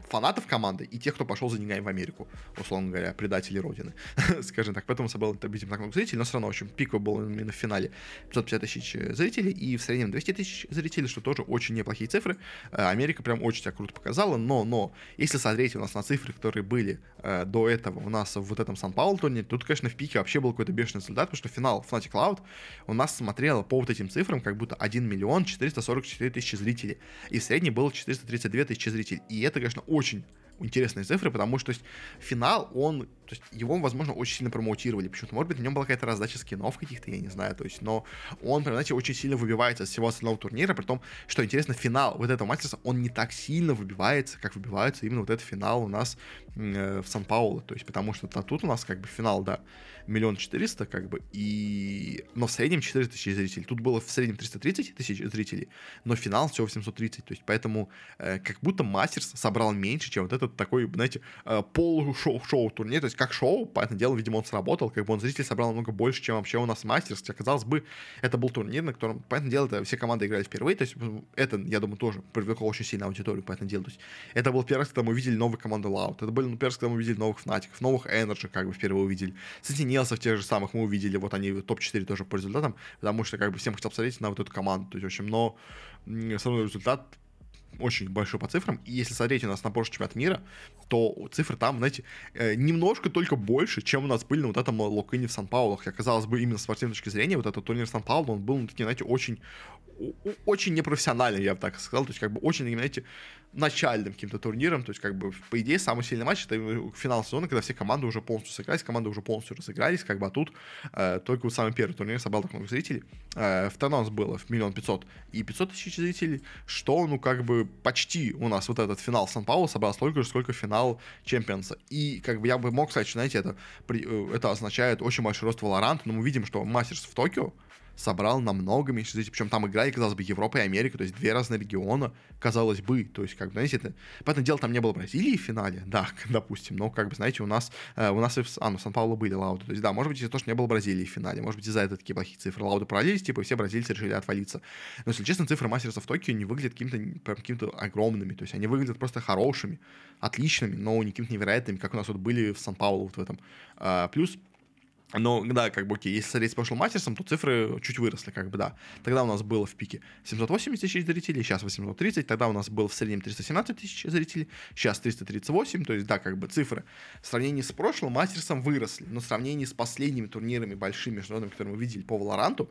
фанатов команды и тех, кто пошел за деньгами в Америку, условно говоря, предатели Родины, [laughs] скажем так. Поэтому собрал, видимо, так много зрителей, но все равно очень пиковый был именно в финале 550 тысяч э, зрителей и в среднем 200 тысяч зрителей, что тоже очень неплохие цифры. Э, Америка прям очень себя круто показала, но, но, если смотреть у нас на цифры, которые были э, до этого у нас в вот этом Сан-Паулу турнире, тут, конечно, в пике вообще был какой-то бешеный результат, потому что финал Fnatic Cloud у нас смотрел по вот этим цифрам как будто 1 миллион 444 тысячи зрителей, и в среднем было 432 тысячи зрителей. И это, конечно, очень интересные цифры, потому что то есть, финал, он, то есть его, возможно, очень сильно промоутировали. Почему-то, может быть, в нем была какая-то раздача скинов каких-то, я не знаю, то есть, но он, прям, знаете, очень сильно выбивается из всего остального турнира, при том, что интересно, финал вот этого матча, он не так сильно выбивается, как выбивается именно вот этот финал у нас э, в Сан-Пауло, то есть, потому что тут у нас как бы финал, да, миллион четыреста, как бы, и... Но в среднем 400 тысяч зрителей. Тут было в среднем 330 тысяч зрителей, но финал всего 730. То есть, поэтому э, как будто Мастерс собрал меньше, чем вот этот такой, знаете, э, полушоу турнир. То есть, как шоу, понятное дело, видимо, он сработал, как бы он зрителей собрал намного больше, чем вообще у нас Мастерс. Хотя, казалось бы, это был турнир, на котором, понятное дело, это все команды играли впервые. То есть, это, я думаю, тоже привлекло очень сильно аудиторию, понятное дело. То есть, это был первый раз, когда мы увидели новую команду Loud. Это был первый раз, когда мы увидели новых Фнатиков, новых Energy, как бы впервые увидели. Кстати, Нилсов тех же самых мы увидели, вот они топ-4 тоже по результатам, потому что как бы всем хотел посмотреть на вот эту команду, то есть, в общем, но равно результат очень большой по цифрам. И если смотреть у нас на прошлый чемпионат мира, то цифры там, знаете, э, немножко только больше, чем у нас были на вот этом локине в Сан-Паулу. Хотя, казалось бы, именно с спортивной точки зрения, вот этот турнир Сан-Паулу, он был, ну, знаете, очень, очень непрофессиональный, я бы так сказал. То есть, как бы, очень, знаете, начальным каким-то турниром. То есть, как бы, по идее, самый сильный матч это финал сезона, когда все команды уже полностью сыгрались, команды уже полностью разыгрались, как бы, а тут э, только вот самый первый турнир собрал так много зрителей. Э, в Танос было в миллион пятьсот и пятьсот тысяч зрителей, что, ну, как бы, почти у нас вот этот финал Сан-Паулу собрал столько же, сколько финал Чемпионса. И, как бы, я бы мог сказать, что, знаете, это, э, это означает очень большой рост Valorant, но мы видим, что Мастерс в Токио, собрал намного меньше зрителей. Причем там играли, казалось бы, Европа и Америка, то есть две разные региона, казалось бы. То есть, как бы, знаете, это... Поэтому дело, там не было Бразилии в финале, [laughs] да, допустим, но, как бы, знаете, у нас, э, у нас и в... А, ну, Сан-Паулу были лауды. То есть, да, может быть, из-за того, что не было Бразилии в финале, может быть, из-за этого такие плохие цифры. Лауды пролились, типа, и все бразильцы решили отвалиться. Но, если честно, цифры мастерса в Токио не выглядят каким-то, каким-то огромными. То есть, они выглядят просто хорошими, отличными, но не какими-то невероятными, как у нас вот были в Сан-Паулу вот в этом. А, плюс но, да, как бы, окей, если смотреть с прошлым мастерсом, то цифры чуть выросли, как бы, да. Тогда у нас было в пике 780 тысяч зрителей, сейчас 830, тогда у нас было в среднем 317 тысяч зрителей, сейчас 338, то есть, да, как бы, цифры в сравнении с прошлым мастерсом выросли, но в сравнении с последними турнирами большими международными, которые мы видели по Валоранту,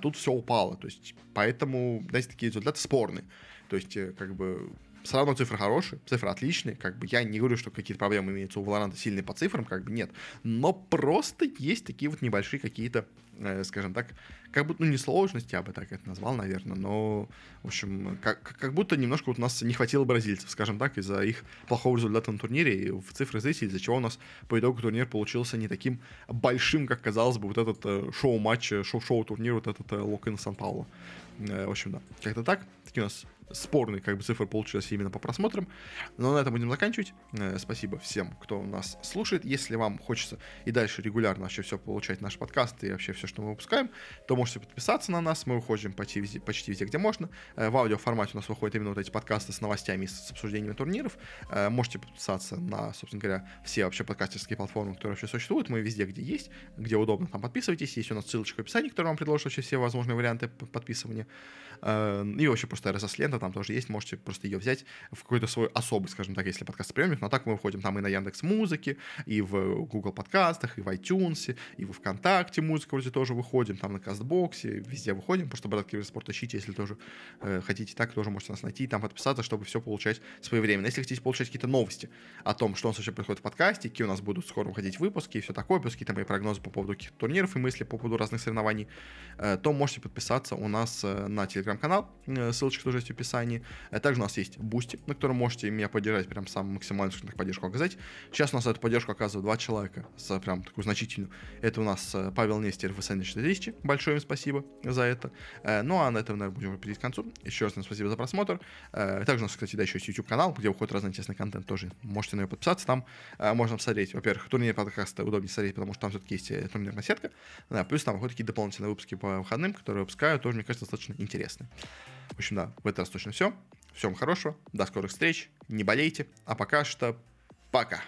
тут все упало, то есть, поэтому, знаете, такие результаты спорные. То есть, э, как бы, все равно цифры хорошие, цифры отличные, как бы я не говорю, что какие-то проблемы имеются у Valorant сильные по цифрам, как бы нет, но просто есть такие вот небольшие какие-то, э, скажем так, как будто, ну не сложности, я бы так это назвал, наверное, но, в общем, как, как будто немножко вот у нас не хватило бразильцев, скажем так, из-за их плохого результата на турнире и в цифры зрителей, из-за чего у нас по итогу турнир получился не таким большим, как казалось бы, вот этот э, шоу-матч, э, шоу-шоу-турнир, вот этот э, Локин Сан-Пауло. Э, в общем, да, как-то так. Такие у нас спорные как бы цифры получились именно по просмотрам. Но на этом будем заканчивать. Э, спасибо всем, кто нас слушает. Если вам хочется и дальше регулярно вообще все получать наш подкаст и вообще все, что мы выпускаем, то можете подписаться на нас. Мы выходим почти везде, почти везде где можно. Э, в аудиоформате у нас выходят именно вот эти подкасты с новостями с обсуждениями турниров. Э, можете подписаться на, собственно говоря, все вообще подкастерские платформы, которые вообще существуют. Мы везде, где есть, где удобно, там подписывайтесь. Есть у нас ссылочка в описании, которая вам предложит вообще все возможные варианты подписывания. И вообще просто RSS-лента там тоже есть, можете просто ее взять в какой-то свой особый, скажем так, если подкаст приемник, но так мы выходим там и на Яндекс Музыке, и в Google подкастах, и в iTunes, и в ВКонтакте музыка вроде тоже выходим, там на Кастбоксе, везде выходим, просто Брат Киберспорт ищите, если тоже э, хотите так, тоже можете нас найти, там подписаться, чтобы все получать своевременно. Если хотите получать какие-то новости о том, что у нас вообще происходит в подкасте, какие у нас будут скоро выходить выпуски и все такое, плюс какие-то мои прогнозы по поводу каких-то турниров и мысли по поводу разных соревнований, э, то можете подписаться у нас э, на телеграм-канал, э, ссылочка тоже есть в описании, а также у нас есть Бусти, на котором можете меня поддержать, прям сам максимальную так, поддержку оказать. Сейчас у нас эту поддержку оказывают два человека, с прям такую значительную. Это у нас э, Павел Нестеров и Саня 4000. Большое им спасибо за это. Э, ну а на этом, наверное, будем перейти к концу. Еще раз спасибо за просмотр. Э, также у нас, кстати, да, еще есть YouTube канал, где выходит разный интересный контент тоже. Можете на него подписаться. Там можно посмотреть, во-первых, турнир подкаста удобнее смотреть, потому что там все-таки есть турнирная сетка. Да, плюс там выходят такие дополнительные выпуски по выходным, которые выпускаю, тоже, мне кажется, достаточно интересные. В общем, да, в этот раз точно все. Всем хорошего, до скорых встреч, не болейте, а пока что пока.